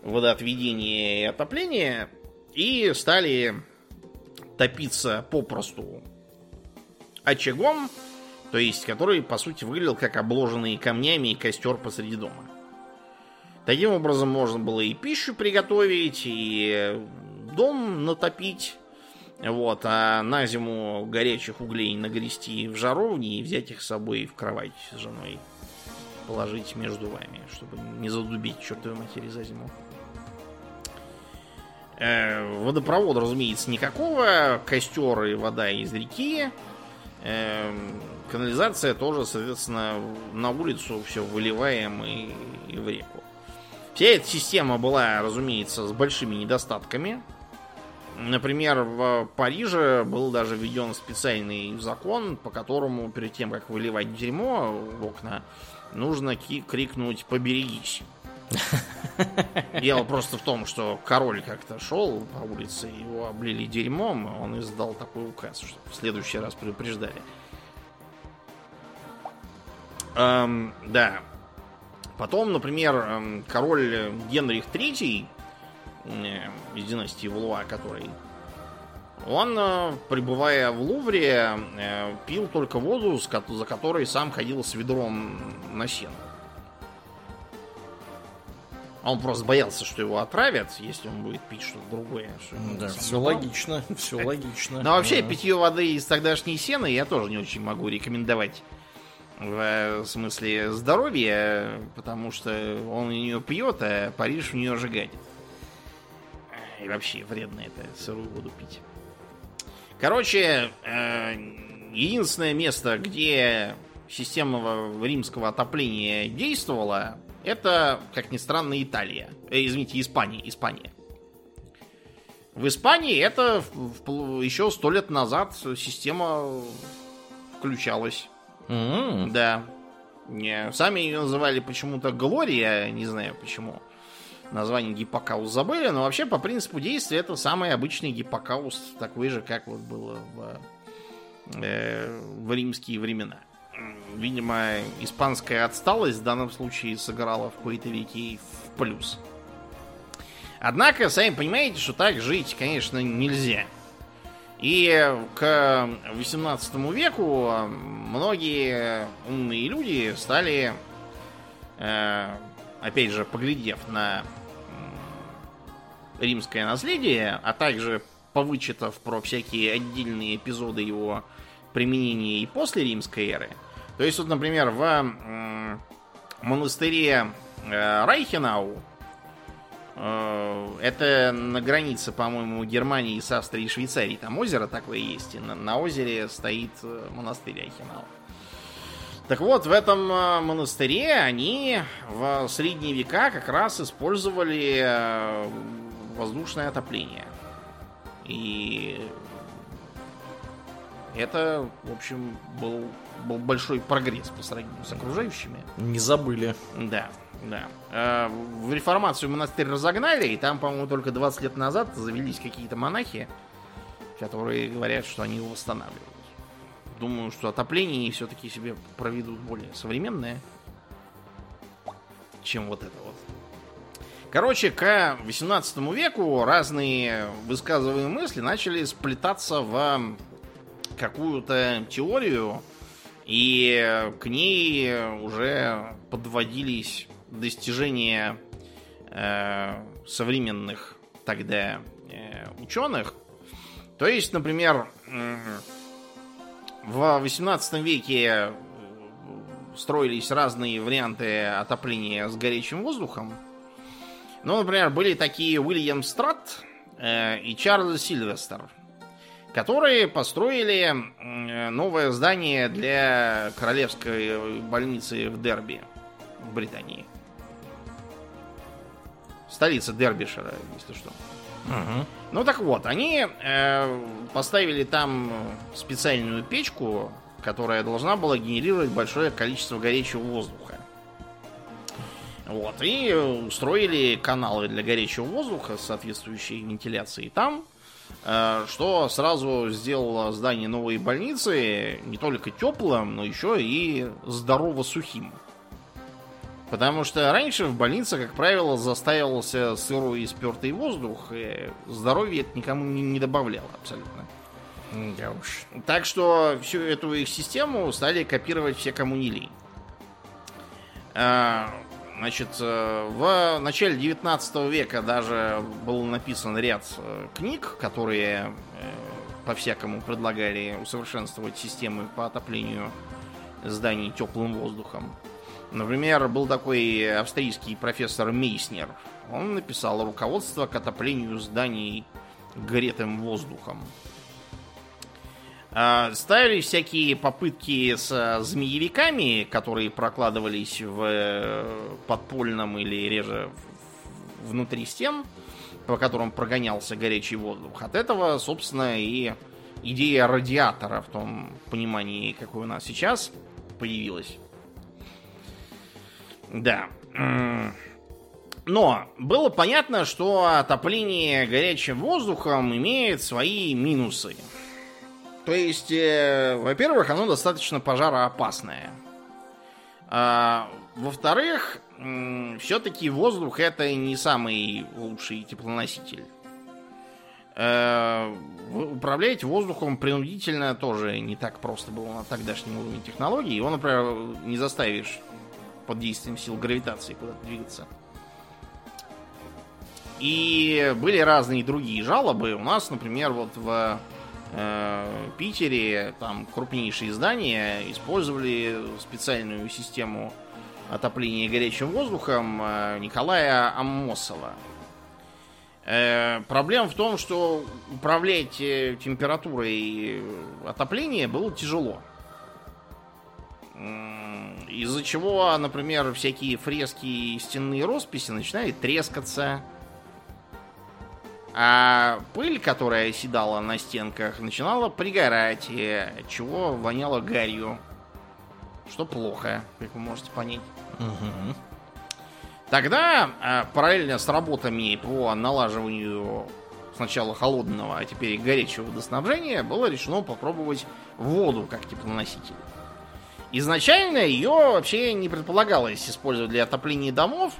водоотведение и отопление и стали топиться попросту очагом, то есть который, по сути, выглядел как обложенный камнями костер посреди дома. Таким образом можно было и пищу приготовить, и дом натопить, вот, а на зиму горячих углей нагрести в жаровни и взять их с собой в кровать с женой положить между вами, чтобы не задубить чертовой матери за зиму. Э, водопровода, разумеется, никакого. Костер и вода из реки. Э, канализация тоже, соответственно, на улицу все выливаем и, и в реку. Вся эта система была, разумеется, с большими недостатками. Например, в Париже был даже введен специальный закон, по которому перед тем, как выливать дерьмо в окна, нужно крикнуть «поберегись». Дело просто в том, что король как-то шел по улице, его облили дерьмом, и он издал такой указ, что в следующий раз предупреждали. Эм, да. Потом, например, эм, король Генрих III э, из династии Валуа, который он, э, пребывая в Лувре, э, пил только воду, за которой сам ходил с ведром на сену. Он просто боялся, что его отравят, если он будет пить что-то другое. Что да, все логично, все логично. Но вообще питье воды из тогдашней сены я тоже не очень могу рекомендовать в э, смысле здоровья, потому что он ее пьет, а Париж в нее же гадит. И вообще вредно это сырую воду пить. Короче, э, единственное место, где система римского отопления действовала, это, как ни странно, Италия. Э, извините, Испания. Испания. В Испании это в, в, еще сто лет назад система включалась. М-м. Да. Не, сами ее называли почему-то Глория, не знаю почему. Название гиппокаус забыли, но вообще по принципу действия это самый обычный гиппокаус, такой же, как вот было в, э, в римские времена. Видимо, испанская отсталость в данном случае сыграла в какой-то веке в плюс. Однако, сами понимаете, что так жить, конечно, нельзя. И к 18 веку многие умные люди стали, э, опять же, поглядев на римское наследие, а также повычитав про всякие отдельные эпизоды его применения и после римской эры. То есть, вот, например, в монастыре э, Райхенау, э, это на границе, по-моему, Германии с Австрией и Швейцарией, там озеро такое есть, и на, на озере стоит э, монастырь Райхенау. Так вот, в этом монастыре они в средние века как раз использовали воздушное отопление. И это, в общем, был, был большой прогресс по сравнению с окружающими. Не забыли. Да, да. А, в реформацию монастырь разогнали, и там, по-моему, только 20 лет назад завелись какие-то монахи, которые говорят, что они его восстанавливают. Думаю, что отопление все-таки себе проведут более современное, чем вот это вот. Короче, к 18 веку разные высказываемые мысли начали сплетаться в какую-то теорию, и к ней уже подводились достижения э, современных тогда э, ученых. То есть, например, э, в 18 веке строились разные варианты отопления с горячим воздухом. Ну, например, были такие Уильям Страт э, и Чарльз Сильвестер которые построили новое здание для королевской больницы в Дерби, в Британии. Столица Дербишера, если что. Угу. Ну так вот, они э, поставили там специальную печку, которая должна была генерировать большое количество горячего воздуха. Вот, и устроили каналы для горячего воздуха с соответствующей вентиляцией там. Э, что сразу сделало здание новой больницы не только теплым, но еще и здорово сухим. Потому что раньше в больнице, как правило, застаивался сырой и спертый воздух, и здоровье это никому не добавляло абсолютно. Да уж. Так что всю эту их систему стали копировать все, кому не лень. Значит, э, в начале 19 века даже был написан ряд э, книг, которые э, по-всякому предлагали усовершенствовать системы по отоплению зданий теплым воздухом. Например, был такой австрийский профессор Мейснер. Он написал руководство к отоплению зданий гретым воздухом. А, ставили всякие попытки с змеевиками, которые прокладывались в э, подпольном или реже внутри стен, по которым прогонялся горячий воздух. От этого, собственно, и идея радиатора в том понимании, какой у нас сейчас появилась. Да. Но было понятно, что отопление горячим воздухом имеет свои минусы. То есть, э, во-первых, оно достаточно пожароопасное. А, во-вторых, все-таки воздух это не самый лучший теплоноситель. Э, управлять воздухом принудительно тоже не так просто было на тогдашнем уровне технологий. Его, например, не заставишь под действием сил гравитации куда-то двигаться. И были разные другие жалобы. У нас, например, вот в э, Питере там крупнейшие издания использовали специальную систему отопления горячим воздухом э, Николая Аммосова. Э, проблема в том, что управлять э, температурой отопления было тяжело. Из-за чего, например, всякие фрески и стенные росписи начинали трескаться. А пыль, которая оседала на стенках, начинала пригорать, от чего воняло гарью. Что плохо, как вы можете понять. Угу. Тогда, а, параллельно с работами по налаживанию сначала холодного, а теперь и горячего водоснабжения, было решено попробовать воду как теплоноситель. Изначально ее вообще не предполагалось использовать для отопления домов.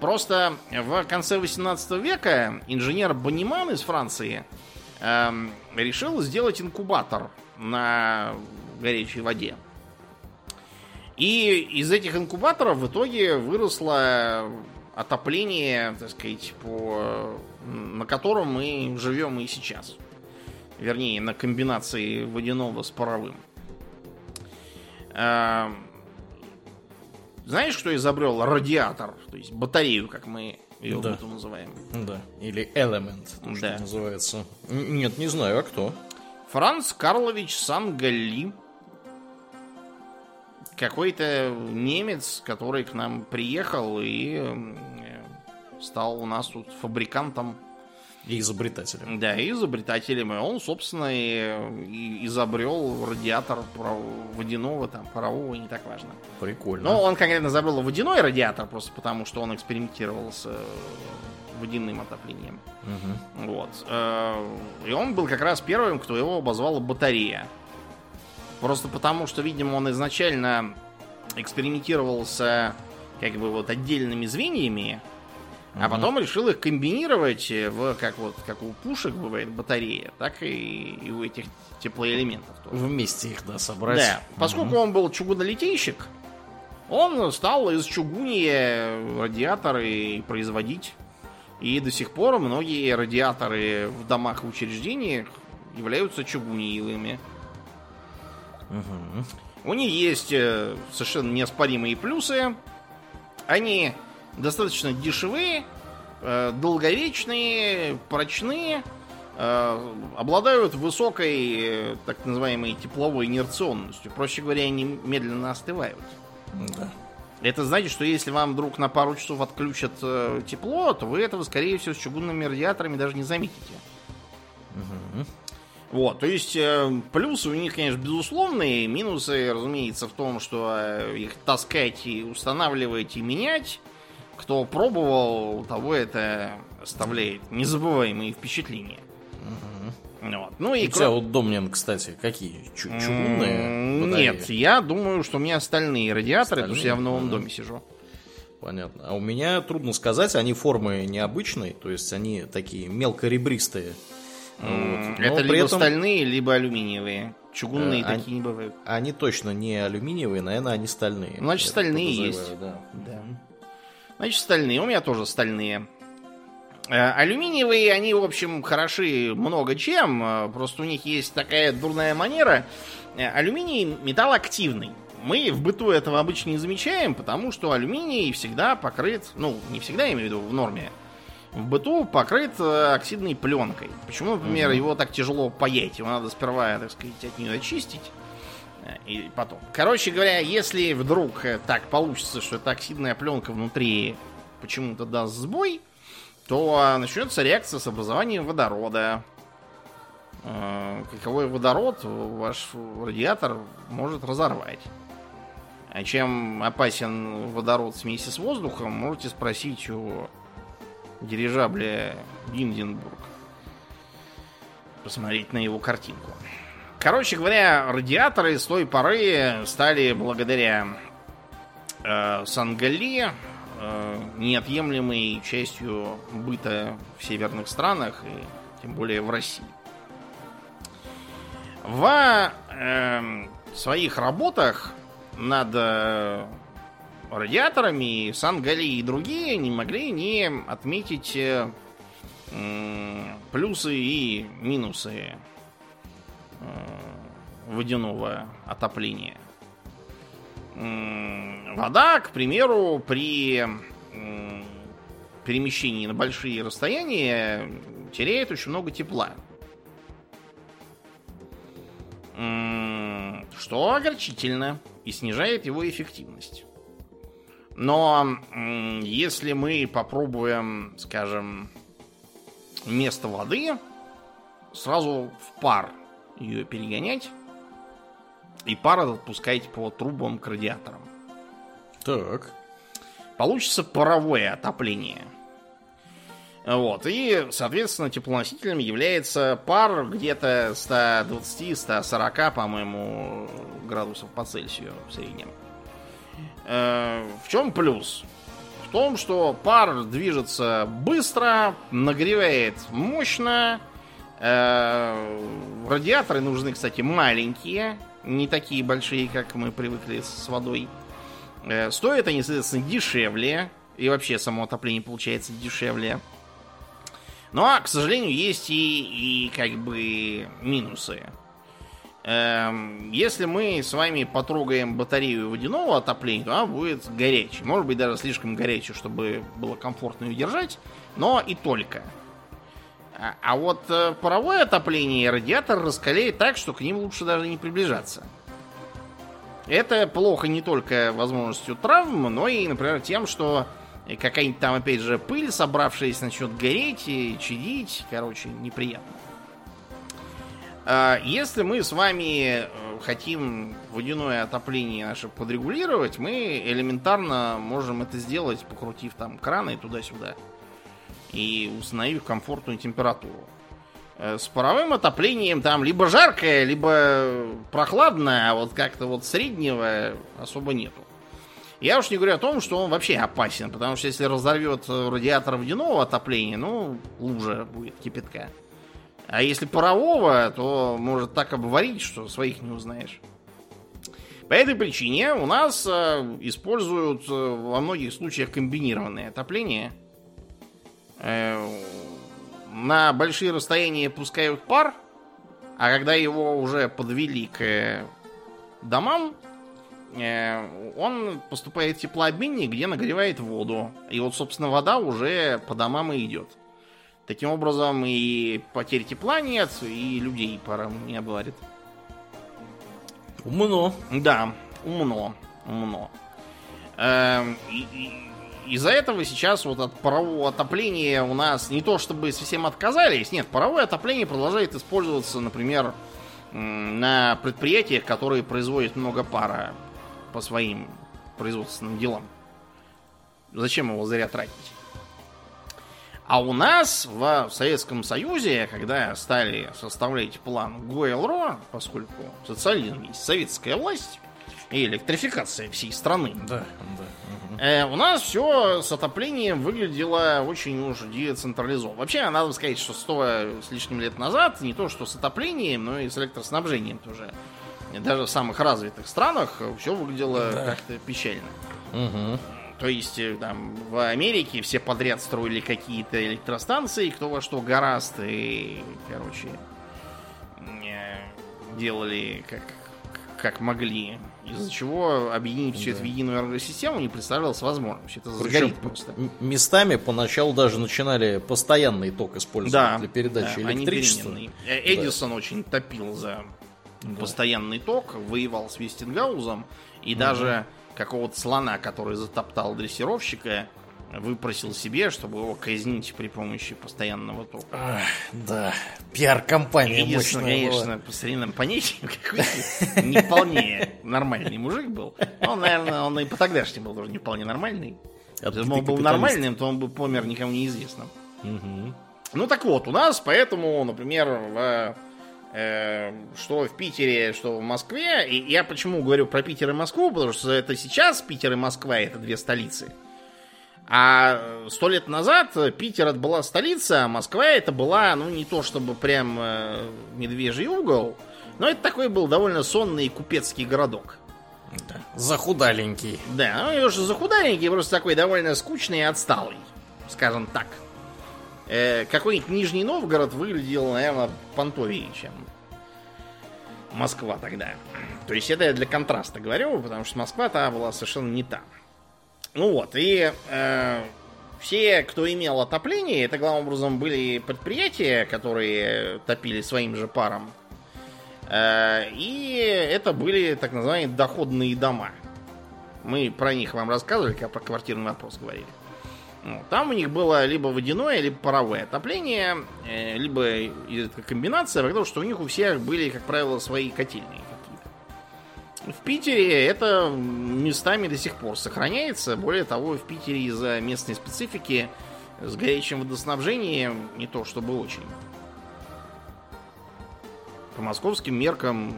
Просто в конце 18 века инженер Бониман из Франции эм, решил сделать инкубатор на горячей воде. И из этих инкубаторов в итоге выросло отопление, так сказать, по, на котором мы живем и сейчас. Вернее, на комбинации водяного с паровым. А, знаешь, что изобрел радиатор? То есть батарею, как мы ее да. называем. Да. Или элемент, да. что называется. Нет, не знаю, а кто? Франц Карлович Сангалли какой-то немец, который к нам приехал и стал у нас тут фабрикантом. И изобретателем. Да, и изобретателем. И он, собственно, и, изобрел радиатор водяного, там, парового, не так важно. Прикольно. Но он конкретно изобрел водяной радиатор, просто потому что он экспериментировал с э, водяным отоплением. Угу. Вот. Э, и он был как раз первым, кто его обозвал батарея. Просто потому, что, видимо, он изначально экспериментировался как бы вот отдельными звеньями, угу. а потом решил их комбинировать в, как вот, как у пушек бывает батарея, так и, и у этих теплоэлементов тоже. Вместе их, да, собрать. Да, поскольку угу. он был чугунолитейщик, он стал из чугуния радиаторы производить. И до сих пор многие радиаторы в домах и учреждениях являются чугуниевыми. Угу. У них есть э, совершенно неоспоримые плюсы. Они достаточно дешевые, э, долговечные, прочные, э, обладают высокой так называемой тепловой инерционностью. Проще говоря, они медленно остывают. Да. Это значит, что если вам вдруг на пару часов отключат тепло, то вы этого, скорее всего, с чугунными радиаторами даже не заметите. Угу. Вот, то есть э, плюсы у них, конечно, безусловные. Минусы, разумеется, в том, что э, их таскать и устанавливать и менять. Кто пробовал, у того это оставляет незабываемые впечатления. Угу. Вот. Ну и у тебя вот Домнин, кстати, какие? Чу чугунные? Нет, я думаю, что у меня стальные радиаторы, потому что я в новом доме сижу. Понятно. А у меня трудно сказать, они формы необычные, то есть они такие мелкоребристые. Вот. Это либо этом... стальные, либо алюминиевые. Чугунные а, такие не бывают. Они точно не алюминиевые, наверное, они стальные. Значит, стальные есть. Да. да. Значит, стальные. У меня тоже стальные. Э, алюминиевые, они, в общем, хороши много чем. Э, просто у них есть такая дурная манера. Алюминий металл активный. Мы в быту этого обычно не замечаем, потому что алюминий всегда покрыт, ну, не всегда, я имею в виду, в норме, в быту покрыт э, оксидной пленкой. Почему, например, угу. его так тяжело паять? Его надо сперва, так сказать, от нее очистить. Э, и потом. Короче говоря, если вдруг э, так получится, что эта оксидная пленка внутри почему-то даст сбой, то начнется реакция с образованием водорода. Каковой водород ваш радиатор может разорвать. А чем опасен водород в смеси с воздухом, можете спросить у дирижабля Гинденбург. Посмотреть на его картинку. Короче говоря, радиаторы с той поры стали благодаря э, Сангали э, неотъемлемой частью быта в северных странах и тем более в России. В э, своих работах над э, радиаторами, Сан-Гали и другие не могли не отметить э, плюсы и минусы водяного отопления. Вода, к примеру, при перемещении на большие расстояния теряет очень много тепла. Что огорчительно и снижает его эффективность. Но если мы попробуем, скажем, вместо воды сразу в пар ее перегонять, и пар отпускать по трубам к радиаторам. Так. Получится паровое отопление. Вот. И, соответственно, теплоносителем является пар где-то 120-140, по-моему, градусов по Цельсию в среднем. Э, в чем плюс? В том, что пар движется быстро, нагревает мощно. Э, радиаторы нужны, кстати, маленькие, не такие большие, как мы привыкли с водой. Э, стоят они, соответственно, дешевле. И вообще само отопление получается дешевле. Но, ну, а, к сожалению, есть и, и как бы минусы. Эм, если мы с вами потрогаем батарею водяного отопления, то она будет горячей. Может быть, даже слишком горячей, чтобы было комфортно ее держать, но и только. А, а вот э, паровое отопление радиатор раскаляет так, что к ним лучше даже не приближаться. Это плохо не только возможностью травм, но и, например, тем, что какая-нибудь там, опять же, пыль, собравшаяся, начнет гореть и чадить. Короче, неприятно. А, если мы с вами э, хотим водяное отопление наше подрегулировать, мы элементарно можем это сделать, покрутив там краны туда-сюда и установив комфортную температуру. Э, с паровым отоплением там либо жаркое, либо прохладное, а вот как-то вот среднего особо нету. Я уж не говорю о том, что он вообще опасен, потому что если разорвет э, радиатор водяного отопления, ну, лужа будет кипятка. А если парового, то может так обварить, что своих не узнаешь. По этой причине у нас э, используют во многих случаях комбинированное отопление. Э, на большие расстояния пускают пар, а когда его уже подвели к домам, Э, он поступает в теплообменник, где нагревает воду. И вот, собственно, вода уже по домам и идет. Таким образом, и потерь тепла нет, и людей пора не обварит. Умно. Да, умно. Умно. Эм, из-за этого сейчас вот от парового отопления у нас не то чтобы совсем отказались, нет, паровое отопление продолжает использоваться, например, на предприятиях, которые производят много пара по своим производственным делам. Зачем его зря тратить? А у нас в Советском Союзе, когда стали составлять план ГОЭЛРО, поскольку социализм есть советская власть и электрификация всей страны, да, да. Э, у нас все с отоплением выглядело очень уж децентрализованно. Вообще, надо сказать, что сто с лишним лет назад не то что с отоплением, но и с электроснабжением тоже даже в самых развитых странах все выглядело да. как-то печально. Угу. То есть э, там в Америке все подряд строили какие-то электростанции, кто во что гораст, и, короче, делали как, как могли. Из-за чего объединить все это в единую энергосистему не представлялось возможным. Все это сгорит просто. Местами поначалу даже начинали постоянный ток использовать да, для передачи да, электричества. Э, Эдисон да. очень топил за да. постоянный ток, воевал с Вестингаузом, и угу. даже какого-то слона, который затоптал дрессировщика, выпросил себе, чтобы его казнить при помощи постоянного тока. Ах, да, пиар-компания Единственное, конечно, была. по старинным понятиям какой-то не вполне нормальный мужик был. Он, наверное, он и по тогдашнему был тоже не вполне нормальный. Если бы он был нормальным, то он бы помер никому неизвестным. Угу. Ну так вот, у нас поэтому, например, в Э, что в Питере, что в Москве. И я почему говорю про Питер и Москву, потому что это сейчас Питер и Москва это две столицы. А сто лет назад Питер это была столица, а Москва это была, ну, не то чтобы прям э, медвежий угол, но это такой был довольно сонный купецкий городок. Да. Захудаленький. Да, ну, и уже захудаленький, просто такой довольно скучный и отсталый, скажем так. э, какой-нибудь Нижний Новгород выглядел, наверное, понтовее, чем Москва тогда. То есть это я для контраста говорю, потому что Москва та была совершенно не та. Ну вот, и э, все, кто имел отопление, это главным образом были предприятия, которые топили своим же паром. Э, и это были так называемые доходные дома. Мы про них вам рассказывали, когда про квартирный вопрос говорили. Там у них было либо водяное, либо паровое отопление, э, либо комбинация, потому что у них у всех были, как правило, свои котельные. В Питере это местами до сих пор сохраняется. Более того, в Питере из-за местной специфики с горячим водоснабжением не то чтобы очень. По московским меркам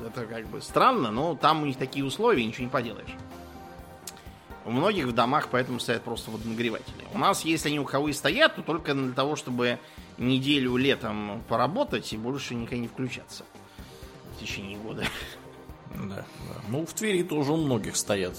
это как бы странно, но там у них такие условия, ничего не поделаешь. У многих в домах поэтому стоят просто водонагреватели. У нас, если они у кого и стоят, то только для того, чтобы неделю летом поработать и больше никогда не включаться в течение года. Да, да. Ну, в Твери тоже у многих стоят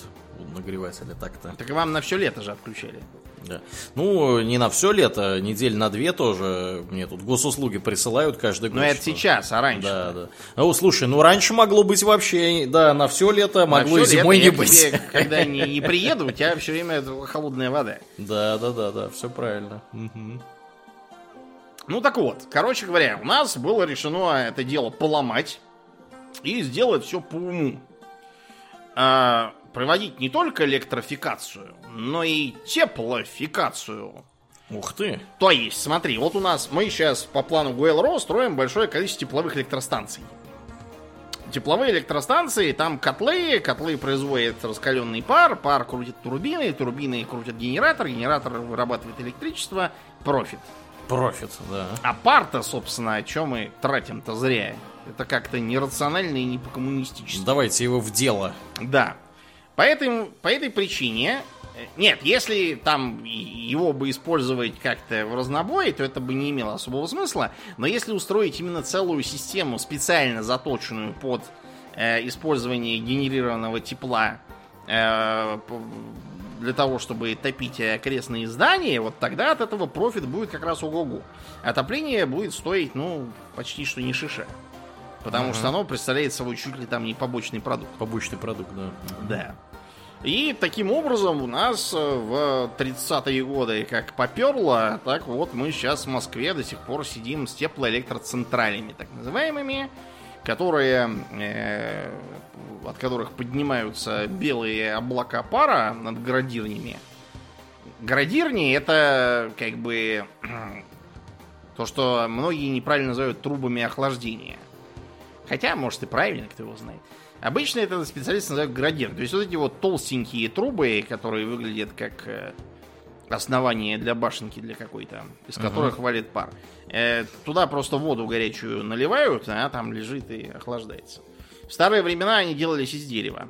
нагреватели так-то. Так вам на все лето же отключали. Да. Ну, не на все лето, недель на две тоже. Мне тут госуслуги присылают каждый год. Но это сейчас, а раньше? Да, да. Ну, слушай, ну раньше могло быть вообще, да, на все лето, могло и зимой лето, не быть. Тебе, когда не, не приеду, у тебя все время холодная вода. Да, да, да, да, все правильно. Угу. Ну так вот, короче говоря, у нас было решено это дело поломать и сделать все по уму. А, проводить не только электрификацию, но и теплофикацию. Ух ты! То есть, смотри, вот у нас мы сейчас по плану ГУЭЛРО строим большое количество тепловых электростанций. Тепловые электростанции, там котлы, котлы производят раскаленный пар, пар крутит турбины, турбины крутят генератор, генератор вырабатывает электричество, профит. Профит, да. А пар-то, собственно, о чем мы тратим-то зря. Это как-то нерационально и не по-коммунистически. Давайте его в дело. Да. По этой, по этой причине, э, нет, если там его бы использовать как-то в разнобой, то это бы не имело особого смысла. Но если устроить именно целую систему, специально заточенную под э, использование генерированного тепла э, для того, чтобы топить окрестные здания, вот тогда от этого профит будет как раз ого-го. Отопление будет стоить, ну, почти что не шиша. Потому ага. что оно представляет собой чуть ли там не побочный продукт. Побочный продукт, да. Да. И таким образом у нас э, в 30-е годы как поперло, так вот мы сейчас в Москве до сих пор сидим с теплоэлектроцентралями, так называемыми, которые, э, от которых поднимаются белые облака пара над градирнями. Градирни это как бы то, что многие неправильно называют трубами охлаждения. Хотя, может, и правильно, кто его знает. Обычно это специалисты называют градир. То есть вот эти вот толстенькие трубы, которые выглядят как э, основание для башенки для какой-то, из которых uh-huh. валит пар. Э, туда просто воду горячую наливают, а там лежит и охлаждается. В старые времена они делались из дерева.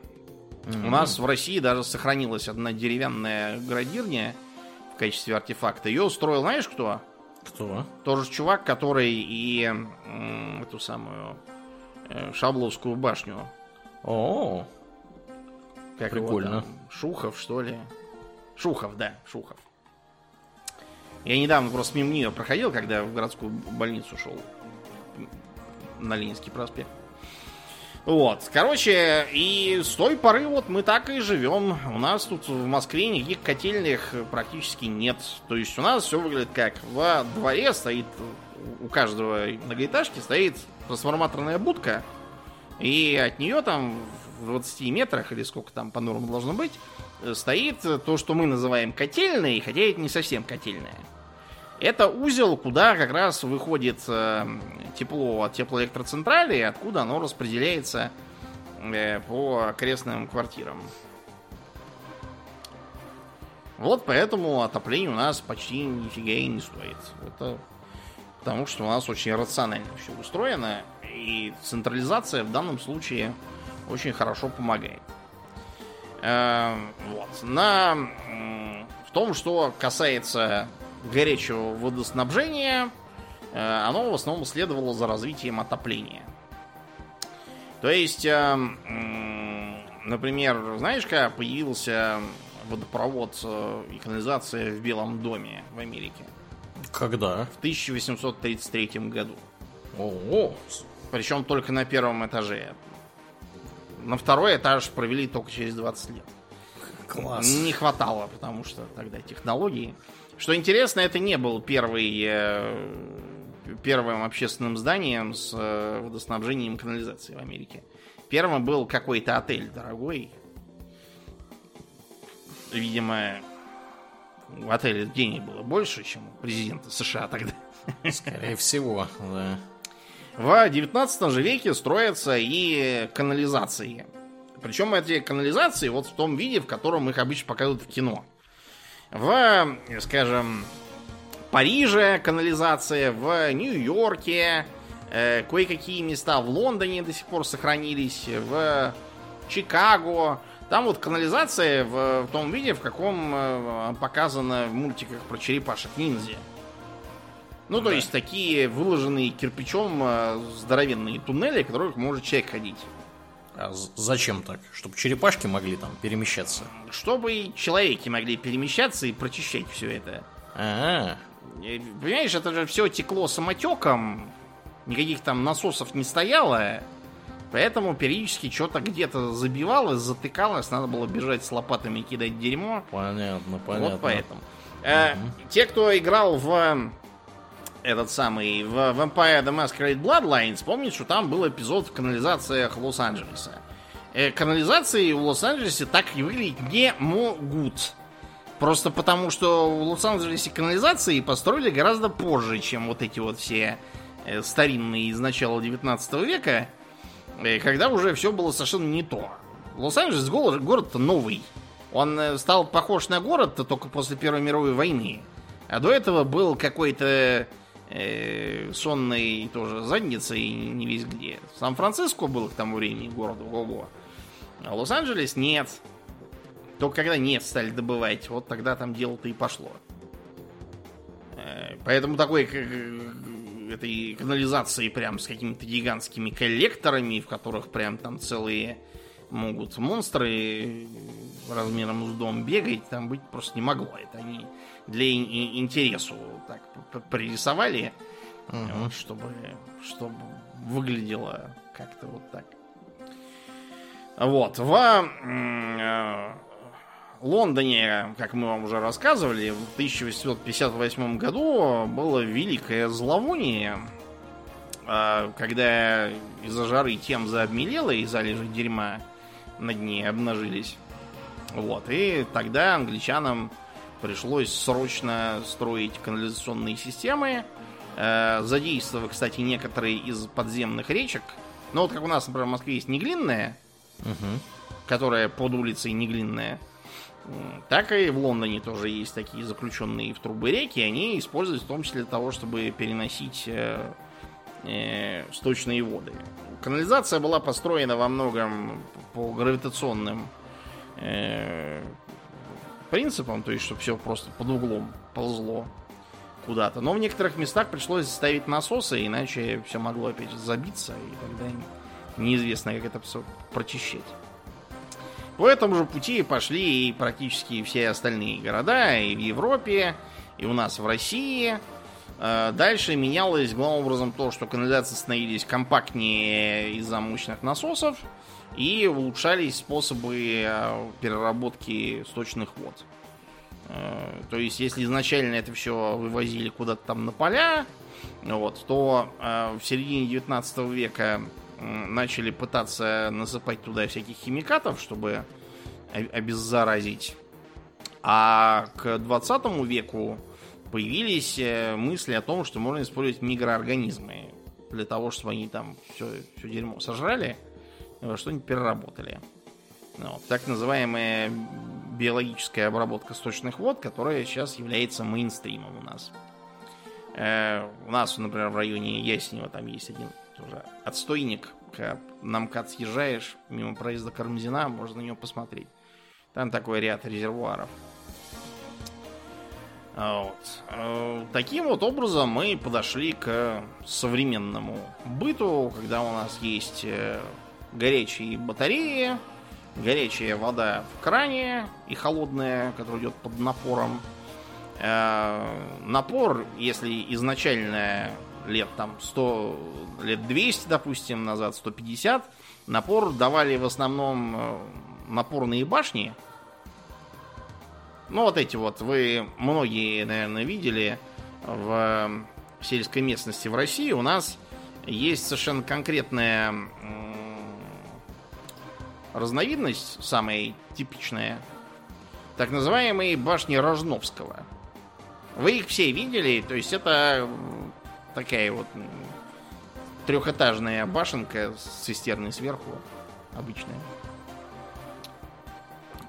Uh-huh. У нас в России даже сохранилась одна деревянная градирня в качестве артефакта. Ее устроил, знаешь кто? Кто? Тоже чувак, который и м, эту самую Шабловскую башню. О, как прикольно. Там, Шухов, что ли? Шухов, да, Шухов. Я недавно просто мимо нее проходил, когда в городскую больницу шел на Ленинский проспект. Вот, короче, и с той поры вот мы так и живем. У нас тут в Москве никаких котельных практически нет. То есть у нас все выглядит как во дворе стоит, у каждого многоэтажки стоит трансформаторная будка, и от нее там в 20 метрах, или сколько там по нормам должно быть, стоит то, что мы называем котельной, хотя это не совсем котельная. Это узел, куда как раз выходит э, тепло от теплоэлектроцентрали, откуда оно распределяется э, по окрестным квартирам. Вот поэтому отопление у нас почти нифига и не стоит. Это потому что у нас очень рационально все устроено, и централизация в данном случае очень хорошо помогает. Эм, вот. На, в том, что касается горячего водоснабжения, э, оно в основном следовало за развитием отопления. То есть, эм, например, знаешь, как появился водопровод э, и канализация в Белом доме в Америке? Когда? В 1833 году. О, Причем только на первом этаже. На второй этаж провели только через 20 лет. класс. Не хватало, потому что тогда технологии. Что интересно, это не был первый, э, первым общественным зданием с э, водоснабжением и канализацией в Америке. Первым был какой-то отель дорогой. Видимо, в отеле денег было больше, чем у президента США тогда. Скорее всего, да. В 19 же веке строятся и канализации. Причем эти канализации вот в том виде, в котором их обычно показывают в кино. В, скажем, Париже канализация, в Нью-Йорке, э, кое-какие места в Лондоне до сих пор сохранились, в Чикаго. Там вот канализация в, в том виде, в каком э, показано в мультиках про черепашек ниндзя. Ну, то Да. есть такие выложенные кирпичом э, здоровенные туннели, в которых может человек ходить. А зачем так? Чтобы черепашки могли там перемещаться? Чтобы и человеки могли перемещаться и прочищать все это. А, Э, Понимаешь, это же все текло самотеком, никаких там насосов не стояло, поэтому периодически что-то где-то забивалось, затыкалось, надо было бежать с лопатами кидать дерьмо. понятно, понятно. Вот поэтому. Э, те, кто играл в этот самый в Vampire the Masquerade Bloodlines, помнят, что там был эпизод в канализациях Лос-Анджелеса. Э, канализации в Лос-Анджелесе так и выглядеть не могут. Просто потому, что в Лос-Анджелесе канализации построили гораздо позже, чем вот эти вот все э, старинные из начала 19 века, когда уже все было совершенно не то. Лос-Анджелес го- город-то новый. Он э, стал похож на город только после Первой мировой войны. А до этого был какой-то э, сонной тоже задницей не весь где. Сан-Франциско был к тому времени город ого А Лос-Анджелес нет. Только когда нефть стали добывать, вот тогда там дело-то и пошло. Э, Поэтому такой этой канализации прям с какими-то гигантскими коллекторами, в которых прям там целые могут монстры размером с дом бегать, там быть просто не могло. Это они для ин- ин- интересу так пририсовали, вот, чтобы, чтобы выглядело как-то вот так. Вот. В Лондоне, как мы вам уже рассказывали, в 1858 году было великое зловоние, э, когда из-за жары Темза обмелела и залежи дерьма на дне обнажились. Вот. И тогда англичанам пришлось срочно строить канализационные системы, э, задействовав, кстати, некоторые из подземных речек. Ну, вот как у нас, например, в Москве есть Неглинная, Мгм. которая под улицей Неглинная. Так и в Лондоне тоже есть такие заключенные в трубы реки. Они используются в том числе для того, чтобы переносить э, э, сточные воды. Канализация была построена во многом по гравитационным э, принципам, то есть, чтобы все просто под углом ползло куда-то. Но в некоторых местах пришлось ставить насосы, иначе все могло опять забиться, и тогда неизвестно, как это все прочищать. По этому же пути пошли и практически все остальные города, и в Европе, и у нас в России. Э, Дальше менялось главным образом то, что канализации становились компактнее из-за мощных насосов, и улучшались способы э, переработки сточных вод. Э, То есть, если изначально это все вывозили куда-то там на поля, вот, то в середине 19 века начали пытаться насыпать туда всяких химикатов, чтобы обеззаразить. А к 20 веку появились э, мысли о том, что можно использовать микроорганизмы для того, чтобы они там все, все дерьмо сожрали во что-нибудь переработали. Ну, вот, так называемая биологическая обработка сточных вод, которая сейчас является мейнстримом у нас. Э, у нас, например, в районе Ясенева там есть один тоже отстойник. Когда на МКАД съезжаешь мимо проезда Кармзина, можно на него посмотреть. Там такой ряд резервуаров. А Вот. Э, Таким вот образом мы подошли к современному быту, когда у нас есть э, горячие батареи, горячая вода в кране и холодная, которая идет под напором. Э, напор, если изначально лет там 100, лет 200, допустим, назад, 150, напор давали в основном э, напорные башни. Ну, вот эти вот, вы многие, наверное, видели в сельской местности в России. У нас есть совершенно конкретная разновидность, самая типичная, так называемые башни Рожновского. Вы их все видели, то есть это такая вот трехэтажная башенка с цистерной сверху, обычная,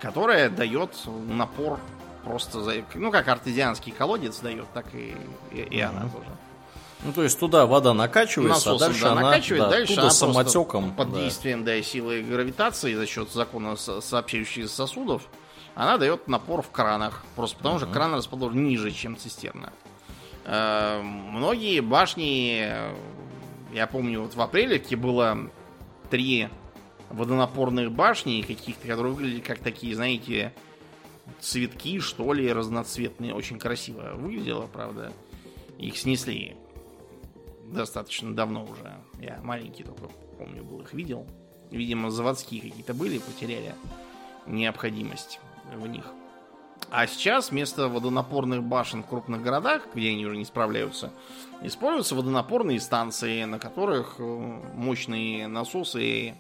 которая дает напор просто за... Ну, как артезианский колодец дает, так и, и, и она тоже. Ну, то есть туда вода накачивается, Насосом, а дальше да, она, накачивает, да, дальше она самотеком. под да. действием да, силы гравитации за счет закона со- сообщающих сосудов, она дает напор в кранах. Просто потому что кран расположен ниже, чем цистерна. Э, Многие башни, э, я помню, вот в апреле было три водонапорных башни каких-то, которые выглядели как такие, знаете, цветки, что ли, разноцветные. Очень красиво выглядело, правда. Их снесли достаточно давно уже. Я маленький только, помню, был их видел. Видимо, заводские какие-то были, потеряли необходимость в них. А сейчас вместо водонапорных башен в крупных городах, где они уже не справляются, используются водонапорные станции, на которых э, мощные насосы э,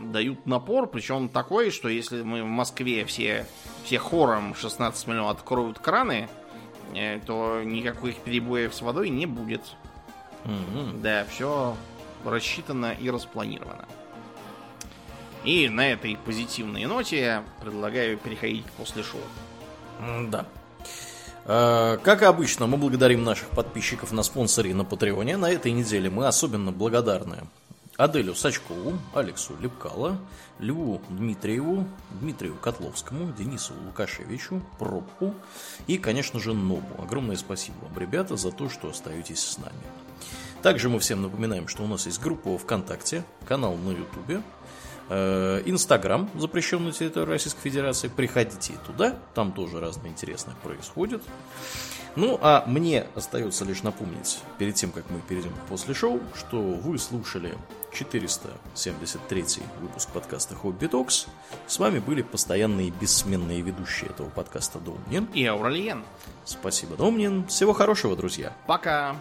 дают напор, причем такой, что если мы в Москве все, все хором 16 миллионов откроют краны, э, то никаких перебоев с водой не будет. Мгм. Да, все рассчитано и распланировано. И на этой позитивной ноте предлагаю переходить после шоу. Да. Э, Как обычно, мы благодарим наших подписчиков на спонсоре и на Патреоне. На этой неделе мы особенно благодарны Аделю Сачкову, Алексу Лепкало, Льву Дмитриеву, Дмитрию Котловскому, Денису Лукашевичу, Пробку и, конечно же, Нобу. Огромное спасибо вам, ребята, за то, что остаетесь с нами. Также мы всем напоминаем, что у нас есть группа ВКонтакте, канал на Ютубе, Инстаграм, запрещенный на территории Российской Федерации. Приходите туда, там тоже разное интересное происходит. Ну, а мне остается лишь напомнить, перед тем, как мы перейдем после шоу, что вы слушали 473 выпуск подкаста Хобби Токс. С вами были постоянные бессменные ведущие этого подкаста Домнин. И Ауралиен. Спасибо, Домнин. Всего хорошего, друзья. Пока.